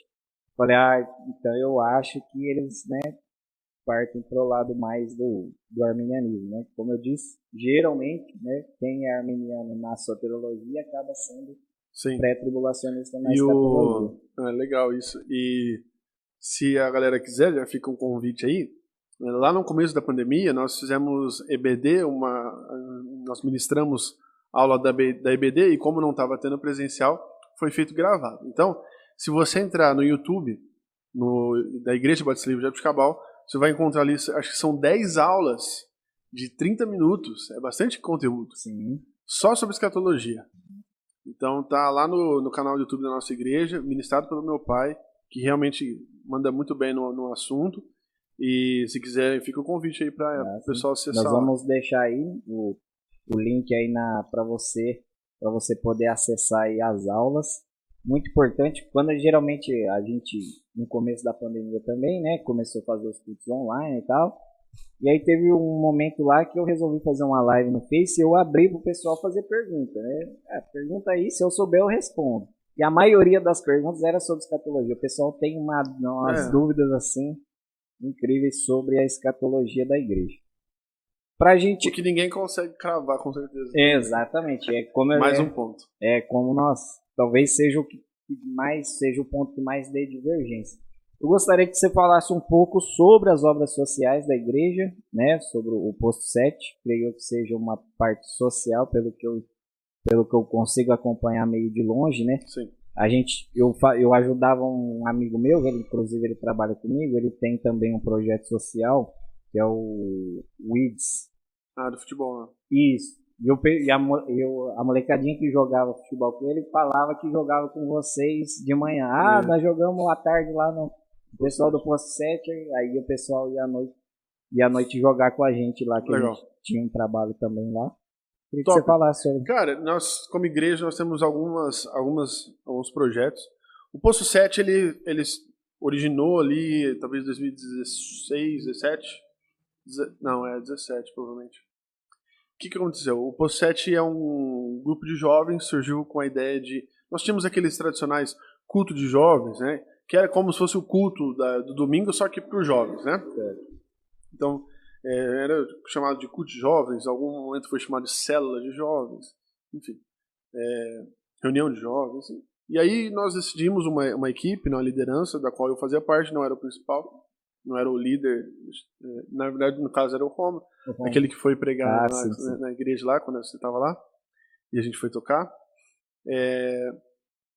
Falei, ah, então eu acho que eles, né, partem pro lado mais do, do arminianismo, né? Como eu disse, geralmente, né, quem é arminiano na soteriologia acaba sendo pré-tribulacionista na e o... É, legal isso. E se a galera quiser, já fica um convite aí. Lá no começo da pandemia, nós fizemos EBD, uma, nós ministramos aula da, da EBD e como não estava tendo presencial, foi feito gravado. Então, se você entrar no YouTube, no, da Igreja Batista Livre de Abiscabal, você vai encontrar ali, acho que são 10 aulas de 30 minutos, é bastante conteúdo. Sim. Só sobre escatologia. Então tá lá no, no canal do YouTube da nossa igreja, ministrado pelo meu pai, que realmente manda muito bem no, no assunto. E se quiser, fica o convite aí para o pessoal acessar. Nós vamos deixar aí o, o link aí na para você para você poder acessar aí as aulas. Muito importante, quando geralmente a gente no começo da pandemia também, né, começou a fazer os cursos online e tal. E aí teve um momento lá que eu resolvi fazer uma live no Face e eu abri pro pessoal fazer pergunta, né? É, pergunta aí, se eu souber eu respondo. E a maioria das perguntas era sobre escatologia. O pessoal tem uma, umas é. dúvidas assim incríveis sobre a escatologia da igreja. Pra gente. que ninguém consegue cravar, com certeza. Exatamente. É como mais um ponto. É como nós. Talvez seja o que mais seja o ponto que mais dê divergência. Eu gostaria que você falasse um pouco sobre as obras sociais da igreja, né, sobre o posto 7. Creio que seja uma parte social, pelo que eu, pelo que eu consigo acompanhar meio de longe, né? Sim. A gente, eu, eu ajudava um amigo meu, ele, inclusive ele trabalha comigo, ele tem também um projeto social, que é o WIDS. Ah, do futebol, né? Isso. E, eu, e a, eu, a molecadinha que jogava futebol com ele falava que jogava com vocês de manhã. Ah, é. nós jogamos à tarde lá no pessoal do posto 7, aí o pessoal ia à noite, ia à noite jogar com a gente lá, que Legal. a gente tinha um trabalho também lá. Queria que você falasse sobre. Cara, nós, como igreja, nós temos algumas, algumas, alguns projetos. O Posto 7, ele, ele originou ali, talvez 2016, 17. Não, é 17, provavelmente. O que, que aconteceu? O Posto 7 é um grupo de jovens, surgiu com a ideia de. Nós tínhamos aqueles tradicionais culto de jovens, né? que era como se fosse o culto da, do domingo, só que para os jovens, né? Então, é, era chamado de culto de jovens, em algum momento foi chamado de célula de jovens, enfim, é, reunião de jovens. E aí nós decidimos uma, uma equipe, uma liderança, da qual eu fazia parte, não era o principal, não era o líder, é, na verdade, no caso era o Roma, uhum. aquele que foi pregar ah, na, sim, sim. na, igreja lá, quando você estava lá, e a gente foi tocar. É,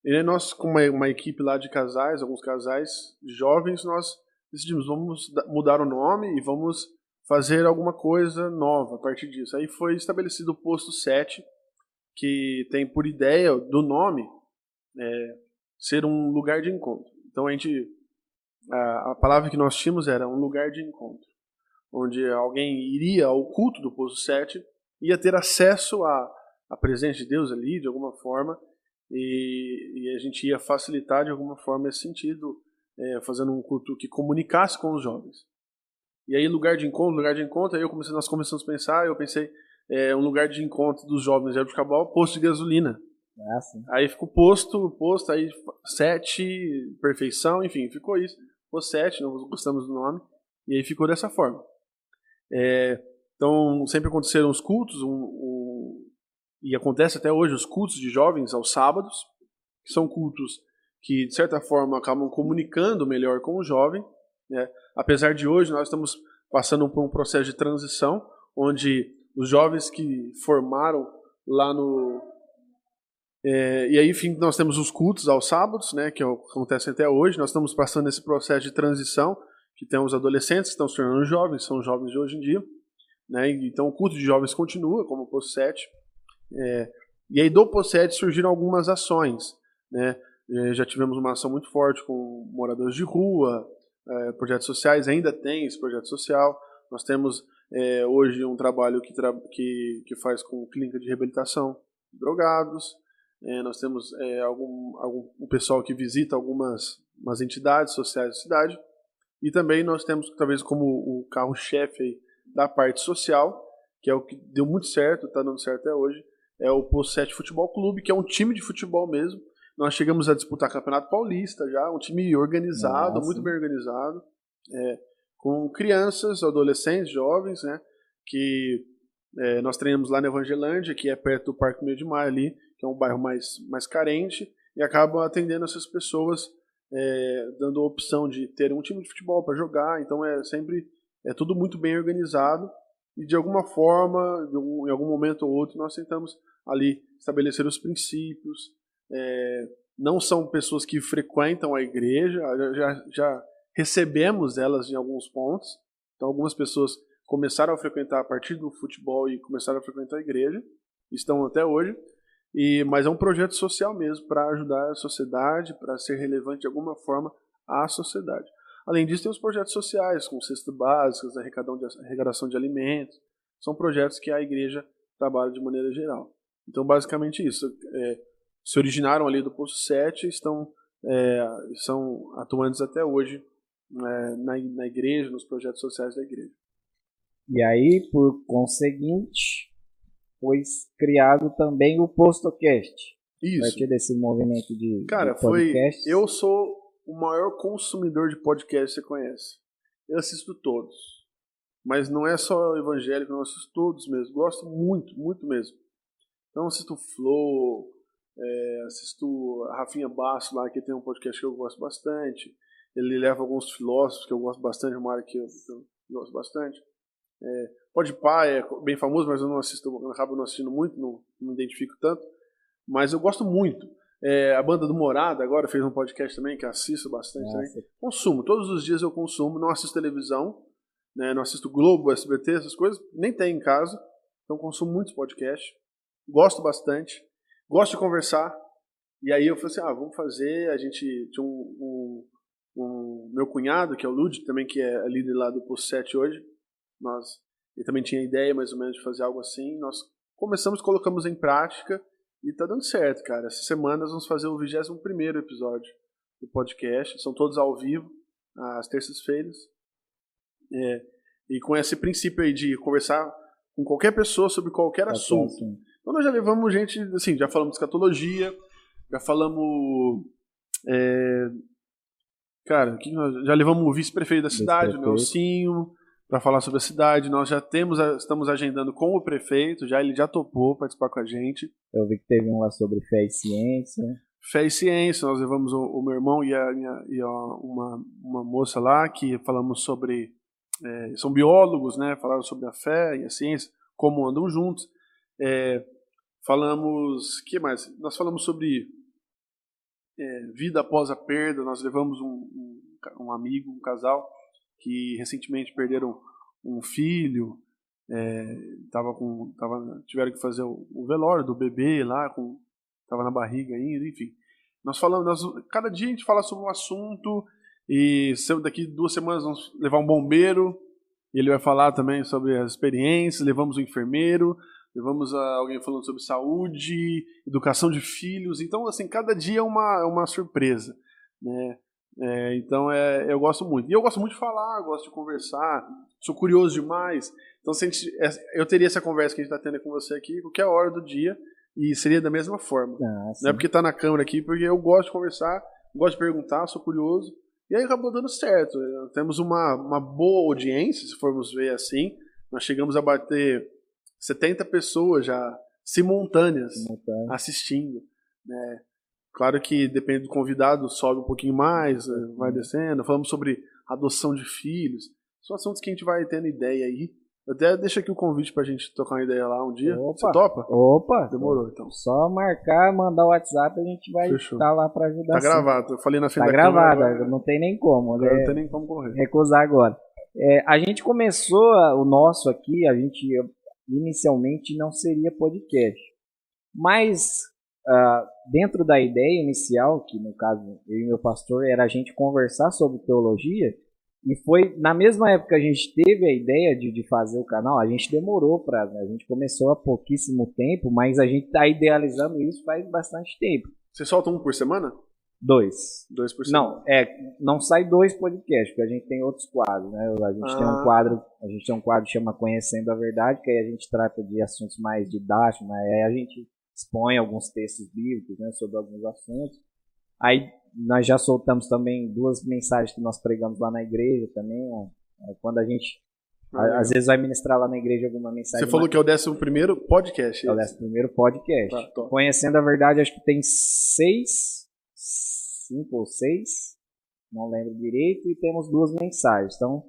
e nós, com uma, uma, equipe lá de casais, alguns casais jovens, nós decidimos, vamos mudar o nome e vamos fazer alguma coisa nova a partir disso. Aí foi estabelecido o posto 7, que tem por ideia do nome é, ser um lugar de encontro. Então a gente, a, a palavra que nós tínhamos era um lugar de encontro, onde alguém iria ao culto do posto 7, ia ter acesso à, à presença de Deus ali, de alguma forma, e, e, a gente ia facilitar de alguma forma esse sentido, é, fazendo um culto que comunicasse com os jovens. E aí, lugar de encontro, lugar de encontro, aí eu comecei, nós começamos a pensar, eu pensei, é, um lugar de encontro dos jovens de Cabal, posto de gasolina. Ah, aí ficou posto, posto, aí sete, perfeição, enfim, ficou isso. Ficou sete, nós gostamos do nome, e aí ficou dessa forma. É, então, sempre aconteceram os cultos, um, um, e acontece até hoje os cultos de jovens aos sábados, que são cultos que, de certa forma, acabam comunicando melhor com o jovem. Né? Apesar de hoje nós estamos passando por um processo de transição, onde os jovens que formaram lá no. É, e aí, enfim, nós temos os cultos aos sábados, né, que acontecem até hoje. Nós estamos passando esse processo de transição, que tem os adolescentes que estão se tornando jovens, são jovens de hoje em dia. Né, então, o culto de jovens continua, como o posto 7. É, e aí do POSET surgiram algumas ações. Né? É, já tivemos uma ação muito forte com moradores de rua, é, projetos sociais, ainda tem esse projeto social. Nós temos é, hoje um trabalho que, tra que, que faz com clínica de reabilitação de drogados. É, nós temos é, algum, algum um pessoal que visita algumas umas entidades sociais da cidade. E também nós temos, talvez, como o carro-chefe da parte social, que é o que deu muito certo, está dando certo até hoje, é o Poço 7 Futebol Clube, que é um time de futebol mesmo. Nós chegamos a disputar Campeonato Paulista já, um time organizado, Nossa. muito bem organizado, é, com crianças, adolescentes, jovens, né? Que é, nós treinamos lá na Evangelândia, que é perto do Parque Meio de Maio ali, que é um bairro mais, mais carente, e acabam atendendo essas pessoas, é, dando a opção de ter um time de futebol para jogar. Então é sempre é tudo muito bem organizado e de alguma forma, em algum momento ou outro, nós tentamos ali estabelecer os princípios. É, não são pessoas que frequentam a igreja, já, já recebemos elas em alguns pontos. Então, algumas pessoas começaram a frequentar a partir do futebol e começaram a frequentar a igreja, estão até hoje. E, mas é um projeto social mesmo, para ajudar a sociedade, para ser relevante de alguma forma à sociedade. Além disso, tem os projetos sociais, com cestas básicas, arrecadação de alimentos. São projetos que a igreja trabalha de maneira geral. Então, basicamente isso. É, se originaram ali do Poço 7 estão é, são atuantes até hoje é, na, na igreja, nos projetos sociais da igreja. E aí, por conseguinte, foi criado também o PostoCast. Isso. A partir desse movimento de, Cara, de foi. Eu sou o maior consumidor de podcast que você conhece. Eu assisto todos. Mas não é só evangélico, não, eu assisto todos mesmo. Gosto muito, muito mesmo. Então assisto Flow, é, assisto a Rafinha Basso lá, que tem um podcast que eu gosto bastante. Ele leva alguns filósofos que eu gosto bastante, uma área que eu, que eu gosto bastante. É, Pode Pá é bem famoso, mas eu não assisto, eu acabo não assistindo muito, não, não me identifico tanto. Mas eu gosto muito. É, a banda do Morada agora fez um podcast também que assisto bastante. Também. Consumo, todos os dias eu consumo, não assisto televisão, né, não assisto Globo, SBT, essas coisas, nem tem em casa. Então consumo muitos podcasts, gosto bastante, gosto de conversar. E aí eu falei assim, ah, vamos fazer, a gente tinha um, um, um meu cunhado, que é o Lud, também que é líder lá do Post 7 hoje, nós, ele também tinha ideia mais ou menos de fazer algo assim, nós começamos, colocamos em prática, e tá dando certo, cara. Essa semana nós vamos fazer o 21 episódio do podcast. São todos ao vivo, às terças-feiras. É, e com esse princípio aí de conversar com qualquer pessoa sobre qualquer assunto. assunto. Então nós já levamos gente, assim, já falamos de escatologia, já falamos. É, cara, já levamos o vice-prefeito da cidade, o Nelsinho, para falar sobre a cidade. Nós já temos, estamos agendando com o prefeito, já ele já topou participar com a gente. Eu vi que teve um lá sobre fé e ciência. Fé e ciência, nós levamos o, o meu irmão e, a, e a, uma, uma moça lá que falamos sobre. É, são biólogos, né? Falaram sobre a fé e a ciência, como andam juntos. É, falamos. que mais? Nós falamos sobre é, vida após a perda. Nós levamos um, um, um amigo, um casal que recentemente perderam um filho, é, tava com, tava, tiveram que fazer o, o velório do bebê lá, com, tava na barriga ainda, enfim. Nós falamos, nós, cada dia a gente fala sobre um assunto e daqui duas semanas vamos levar um bombeiro, ele vai falar também sobre as experiências, levamos um enfermeiro, levamos alguém falando sobre saúde, educação de filhos, então assim, cada dia é uma, é uma surpresa, né? É, então é, eu gosto muito. E eu gosto muito de falar, gosto de conversar, sou curioso demais. Então gente, é, eu teria essa conversa que a gente está tendo com você aqui qualquer hora do dia e seria da mesma forma. Ah, não é porque está na câmera aqui, porque eu gosto de conversar, gosto de perguntar, sou curioso. E aí acabou dando certo. Temos uma, uma boa audiência, se formos ver assim. Nós chegamos a bater 70 pessoas já simultâneas Simultâneo. assistindo. Né? Claro que depende do convidado, sobe um pouquinho mais, eh, vai descendo. Falamos sobre adoção de filhos. São assuntos que a gente vai tendo ideia aí. Eu até deixo aqui o convite pra gente tocar uma ideia lá um dia. Opa, Você topa? Opa! Demorou, então. Só marcar, mandar o WhatsApp, a gente vai estar tá lá pra ajudar. Tá gravado, eu falei na frente Tá gravado, câmera, não tem nem como. Né? Não tem nem como correr. Recusar agora. É, a gente começou o nosso aqui, a gente inicialmente não seria podcast. Mas uh, dentro da ideia inicial, que no caso eu e meu pastor, era a gente conversar sobre teologia, e foi na mesma época que a gente teve a ideia de, de fazer o canal, a gente demorou para. Né? A gente começou há pouquíssimo tempo, mas a gente está idealizando isso faz bastante tempo. Você solta um por semana? Dois. Dois por semana? Não, é, não sai dois podcasts, porque a gente tem outros quadros, né? A gente ah. tem um ah. quadro, a gente tem um quadro que chama Conhecendo a Verdade, que aí a gente trata de assuntos mais didáticos, né? Aí a gente expõe alguns textos bíblicos né, sobre alguns assuntos. Aí nós já soltamos também duas mensagens que nós pregamos lá na igreja também. Ó, quando a gente Ah, Às vezes vai ministrar lá na igreja alguma mensagem. Você falou que é o 11 primeiro podcast. É o 11 primeiro podcast. Tá, Conhecendo a verdade, acho que tem seis, cinco ou seis, não lembro direito, e temos duas mensagens. Então,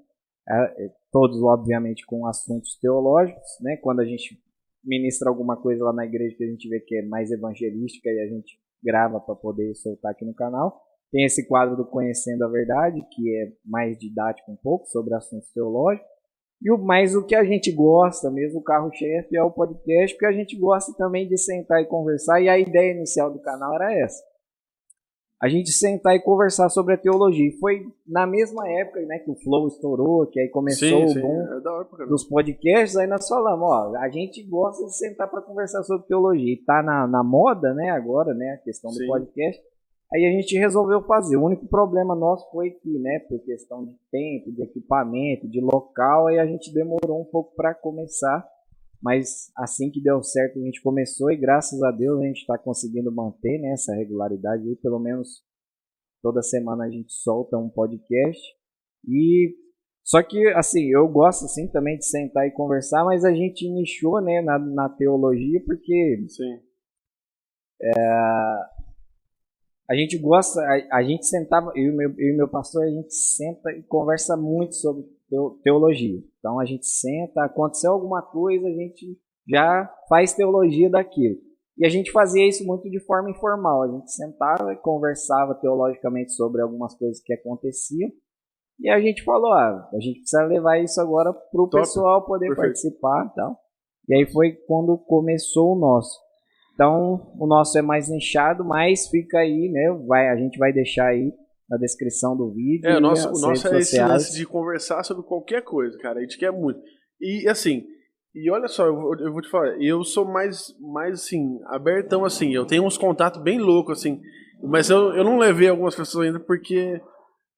é, é, todos, obviamente, com assuntos teológicos, né? Quando a gente ministra alguma coisa lá na igreja que a gente vê que é mais evangelística e a gente grava para poder soltar aqui no canal. Tem esse quadro do Conhecendo a Verdade, que é mais didático um pouco sobre assuntos teológicos. E o mais o que a gente gosta mesmo, o carro-chefe é o podcast, porque a gente gosta também de sentar e conversar, e a ideia inicial do canal era essa. A gente sentar e conversar sobre a teologia. E foi na mesma época né, que o Flow estourou, que aí começou sim, o boom é dos podcasts, aí nós falamos, ó, a gente gosta de sentar para conversar sobre teologia. E tá na, na moda, né, agora, né, a questão do podcast. Aí a gente resolveu fazer. O único problema nosso foi que, né, por questão de tempo, de equipamento, de local, aí a gente demorou um pouco para começar. Mas assim que deu certo, a gente começou e graças a Deus a gente está conseguindo manter né, essa regularidade. Aí, pelo menos toda semana a gente solta um podcast. E só que assim, eu gosto assim também de sentar e conversar, mas a gente nichou né, na, na teologia porque Sim. É, a gente gosta, a, a gente sentava, eu e, meu, eu e meu pastor, a gente senta e conversa muito sobre teologia. Então a gente senta, aconteceu alguma coisa, a gente já faz teologia daquilo. E a gente fazia isso muito de forma informal. A gente sentava e conversava teologicamente sobre algumas coisas que aconteciam. E a gente falou, ah, a gente precisa levar isso agora para o pessoal poder Perfeito. participar e tal. E aí foi quando começou o nosso. Então, o nosso é mais nichado, mas fica aí, né? Vai, a gente vai deixar aí na descrição do vídeo. É, o nosso, o nosso é esse lance de conversar sobre qualquer coisa, cara. A gente quer muito. E assim, e olha só, eu, eu vou te falar, eu sou mais, mais assim, abertão assim. Eu tenho uns contatos bem loucos, assim. Mas eu, eu não levei algumas pessoas ainda porque.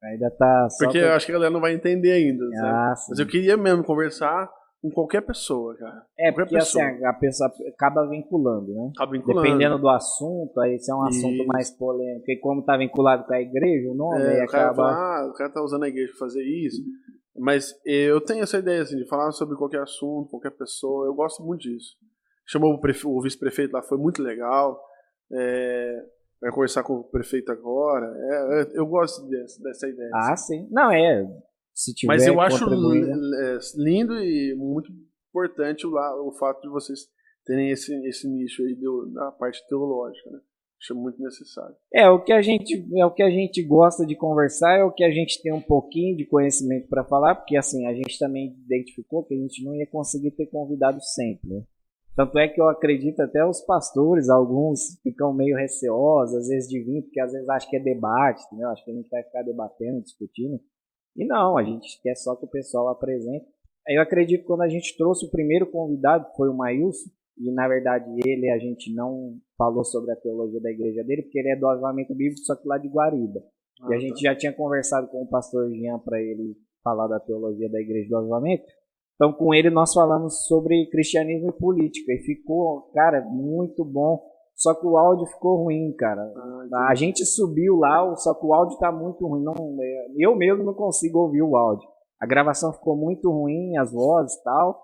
Ainda tá. porque eu acho que a galera não vai entender ainda. Ah, mas eu queria mesmo conversar com qualquer pessoa, cara. É, porque assim, pessoa. assim, a pessoa acaba vinculando, né? Acaba vinculando. Dependendo do assunto, aí se é um assunto mais polêmico, e como tá vinculado com a igreja, o nome, é, aí o acaba... Fala, ah, o cara tá usando a igreja pra fazer isso. Mas eu tenho essa ideia, assim, de falar sobre qualquer assunto, qualquer pessoa, eu gosto muito disso. Chamou o, prefe... o vice-prefeito lá, foi muito legal. É... Vai conversar com o prefeito agora. É, eu gosto dessa, dessa ideia. Ah, assim. sim. Não, é se tiver Mas eu acho lindo e muito importante o, o fato de vocês terem esse, esse nicho aí do, da parte teológica, né? Acho muito necessário. É, o que a gente é o que a gente gosta de conversar, é o que a gente tem um pouquinho de conhecimento para falar, porque assim, a gente também identificou que a gente não ia conseguir ter convidado sempre, né? Tanto é que eu acredito até os pastores, alguns ficam meio receosos, às vezes de vir, porque às vezes acham que é debate, entendeu? Acho que a gente vai ficar debatendo, discutindo. E não, a gente quer só que o pessoal apresente. Eu acredito que quando a gente trouxe o primeiro convidado, que foi o Maílson, e na verdade ele a gente não falou sobre a teologia da igreja dele, porque ele é do avivamento bíblico, só que lá de Guariba. Ah, e a gente tá. já tinha conversado com o pastor Jean para ele falar da teologia da igreja do avivamento. Então com ele nós falamos sobre cristianismo e política e ficou, cara, muito bom. Só que o áudio ficou ruim, cara. Ah, a gente subiu lá, só que o áudio tá muito ruim. Não, é, eu mesmo não consigo ouvir o áudio. A gravação ficou muito ruim, as vozes e tal.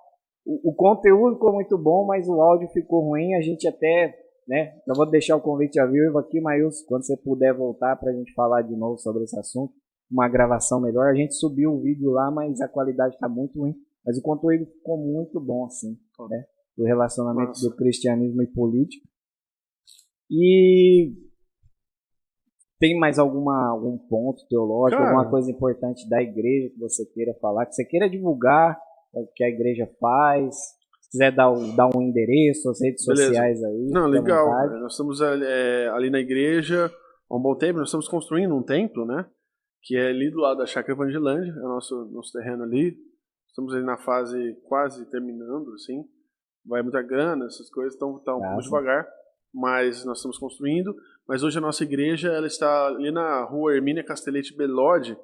O, o, conteúdo ficou muito bom, mas o áudio ficou ruim. A gente até, né? Eu vou deixar o convite a vivo aqui, Maílson, quando você puder voltar pra gente falar de novo sobre esse assunto. Uma gravação melhor. A gente subiu o vídeo lá, mas a qualidade tá muito ruim. Mas o conteúdo ficou muito bom, assim, né? Do relacionamento Nossa. do cristianismo e política. E tem mais alguma, algum ponto teológico, Cara, alguma coisa importante da igreja que você queira falar, que você queira divulgar o que a igreja faz? Se quiser dar, dar um endereço, as redes Beleza. sociais aí. Não, legal. Nós estamos é, ali na igreja há um bom tempo, nós estamos construindo um templo, né? Que é ali do lado da Chácara Evangelândia, é o nosso, nosso terreno ali. Estamos ali na fase quase terminando, assim. Vai muita grana, essas coisas, então tá um pouco devagar mas nós estamos construindo. Mas hoje a nossa igreja ela está ali na rua Hermínia Castelete Belode,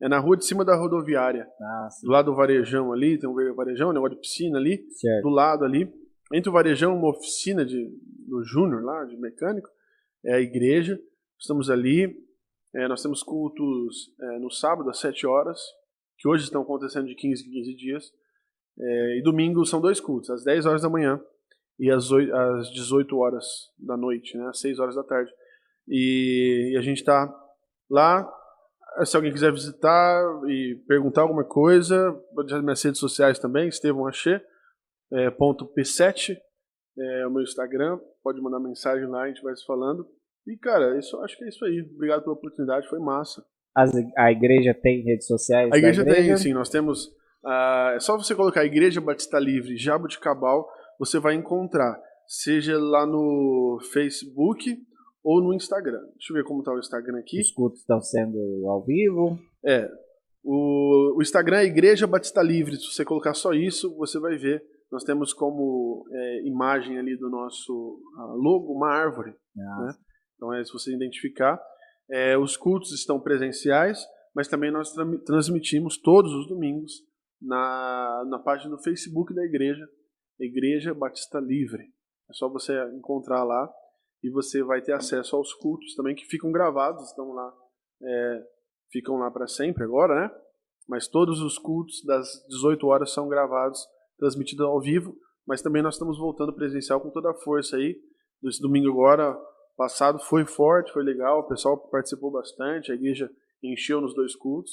é na rua de cima da rodoviária. Ah, do lado do varejão ali, tem um varejão, um negócio de piscina ali, certo. do lado ali. Entre o varejão uma oficina de, do Júnior lá, de mecânico, é a igreja. Estamos ali. É, nós temos cultos é, no sábado às 7 horas, que hoje estão acontecendo de 15 em 15 dias. É, e domingo são dois cultos, às 10 horas da manhã e às, 8, às 18 horas da noite, né, às 6 horas da tarde. E, e a gente está lá. Se alguém quiser visitar e perguntar alguma coisa, pode nas minhas redes sociais também, Estevão Achê, é, ponto P7, é o meu Instagram, pode mandar mensagem lá, a gente vai se falando. E, cara, isso, acho que é isso aí. Obrigado pela oportunidade, foi massa. As, a igreja tem redes sociais? A igreja, igreja? tem, sim. Nós temos. Uh, é só você colocar Igreja Batista Livre Jabuticabal, você vai encontrar. Seja lá no Facebook ou no Instagram. Deixa eu ver como está o Instagram aqui. Os cultos estão sendo ao vivo. É. O, o Instagram é Igreja Batista Livre. Se você colocar só isso, você vai ver. Nós temos como é, imagem ali do nosso logo uma árvore. Ah. Né? Então, é, se você identificar, é, os cultos estão presenciais, mas também nós tra transmitimos todos os domingos na, na página do Facebook da igreja, Igreja Batista Livre. É só você encontrar lá e você vai ter acesso aos cultos também que ficam gravados, estão lá, é, ficam lá para sempre agora, né? Mas todos os cultos das 18 horas são gravados, transmitidos ao vivo, mas também nós estamos voltando presencial com toda a força aí. Esse domingo agora, passado foi forte, foi legal, o pessoal participou bastante, a igreja encheu nos dois cultos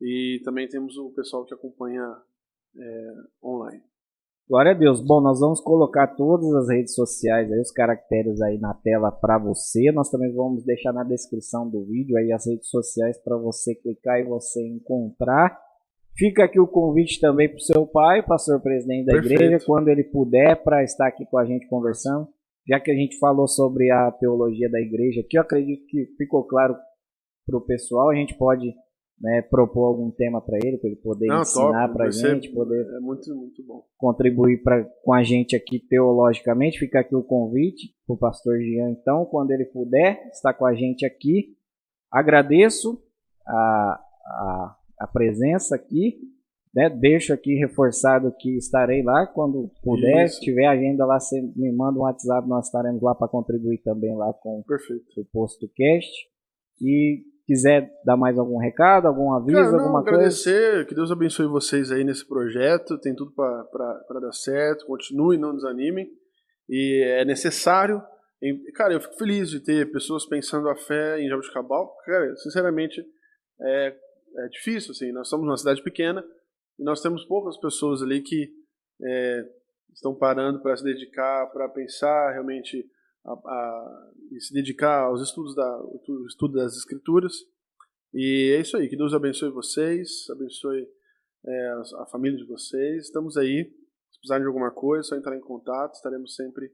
e também temos o pessoal que acompanha é, online. Glória a Deus. Bom, nós vamos colocar todas as redes sociais aí, os caracteres aí na tela para você. Nós também vamos deixar na descrição do vídeo aí as redes sociais para você clicar e você encontrar. Fica aqui o convite também para o seu pai, pastor presidente da Perfeito. igreja, quando ele puder, para estar aqui com a gente conversando já que a gente falou sobre a teologia da igreja, que eu acredito que ficou claro para o pessoal, a gente pode né, propor algum tema para ele, para ele poder Não, ensinar para a gente, poder é muito, muito bom. contribuir pra, com a gente aqui teologicamente. Fica aqui o convite para o pastor Jean, então, quando ele puder, estar com a gente aqui. Agradeço a, a, a presença aqui né, deixo aqui reforçado que estarei lá quando puder. Isso. Se tiver agenda lá, você me manda um WhatsApp, nós estaremos lá para contribuir também lá com Perfeito. o posto cast. E quiser dar mais algum recado, algum aviso, Cara, não, alguma agradecer, coisa? Agradecer, que Deus abençoe vocês aí nesse projeto, tem tudo para dar certo, continue, não desanimem. E é necessário. Cara, eu fico feliz de ter pessoas pensando a fé em Jabuticabal. Cara, sinceramente, é, é difícil, assim, nós somos uma cidade pequena, e nós temos poucas pessoas ali que é, estão parando para se dedicar, para pensar realmente a, a, e se dedicar aos estudos da, estudo das escrituras. E é isso aí. Que Deus abençoe vocês, abençoe é, a, família de vocês. Estamos aí. Se precisarem de alguma coisa, é só entrar em contato. Estaremos sempre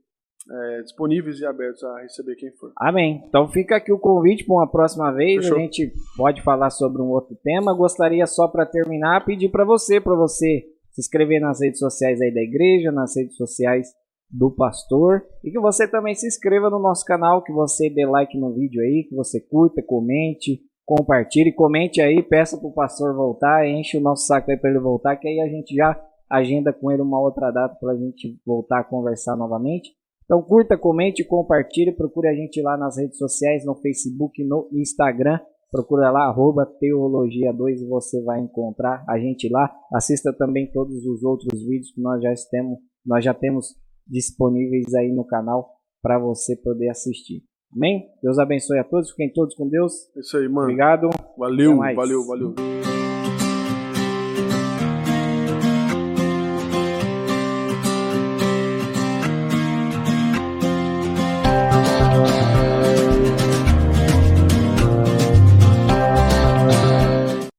é, disponíveis e abertos a receber quem for. Amém. Então fica aqui o convite para uma próxima vez. Fechou. A gente pode falar sobre um outro tema. Gostaria só para terminar pedir para você, para você se inscrever nas redes sociais aí da igreja, nas redes sociais do pastor e que você também se inscreva no nosso canal, que você dê like no vídeo aí, que você curta, comente, compartilhe, comente aí, peça para o pastor voltar, enche o nosso saco aí para ele voltar, que aí a gente já agenda com ele uma outra data para a gente voltar a conversar novamente. Então curta, comente, compartilhe, procure a gente lá nas redes sociais, no Facebook, no Instagram. Procura lá, arroba Teologia2 e você vai encontrar a gente lá. Assista também todos os outros vídeos que nós já temos, nós já temos disponíveis aí no canal para você poder assistir. Amém? Deus abençoe a todos, fiquem todos com Deus. É isso aí, mano. Obrigado. Valeu, valeu, valeu.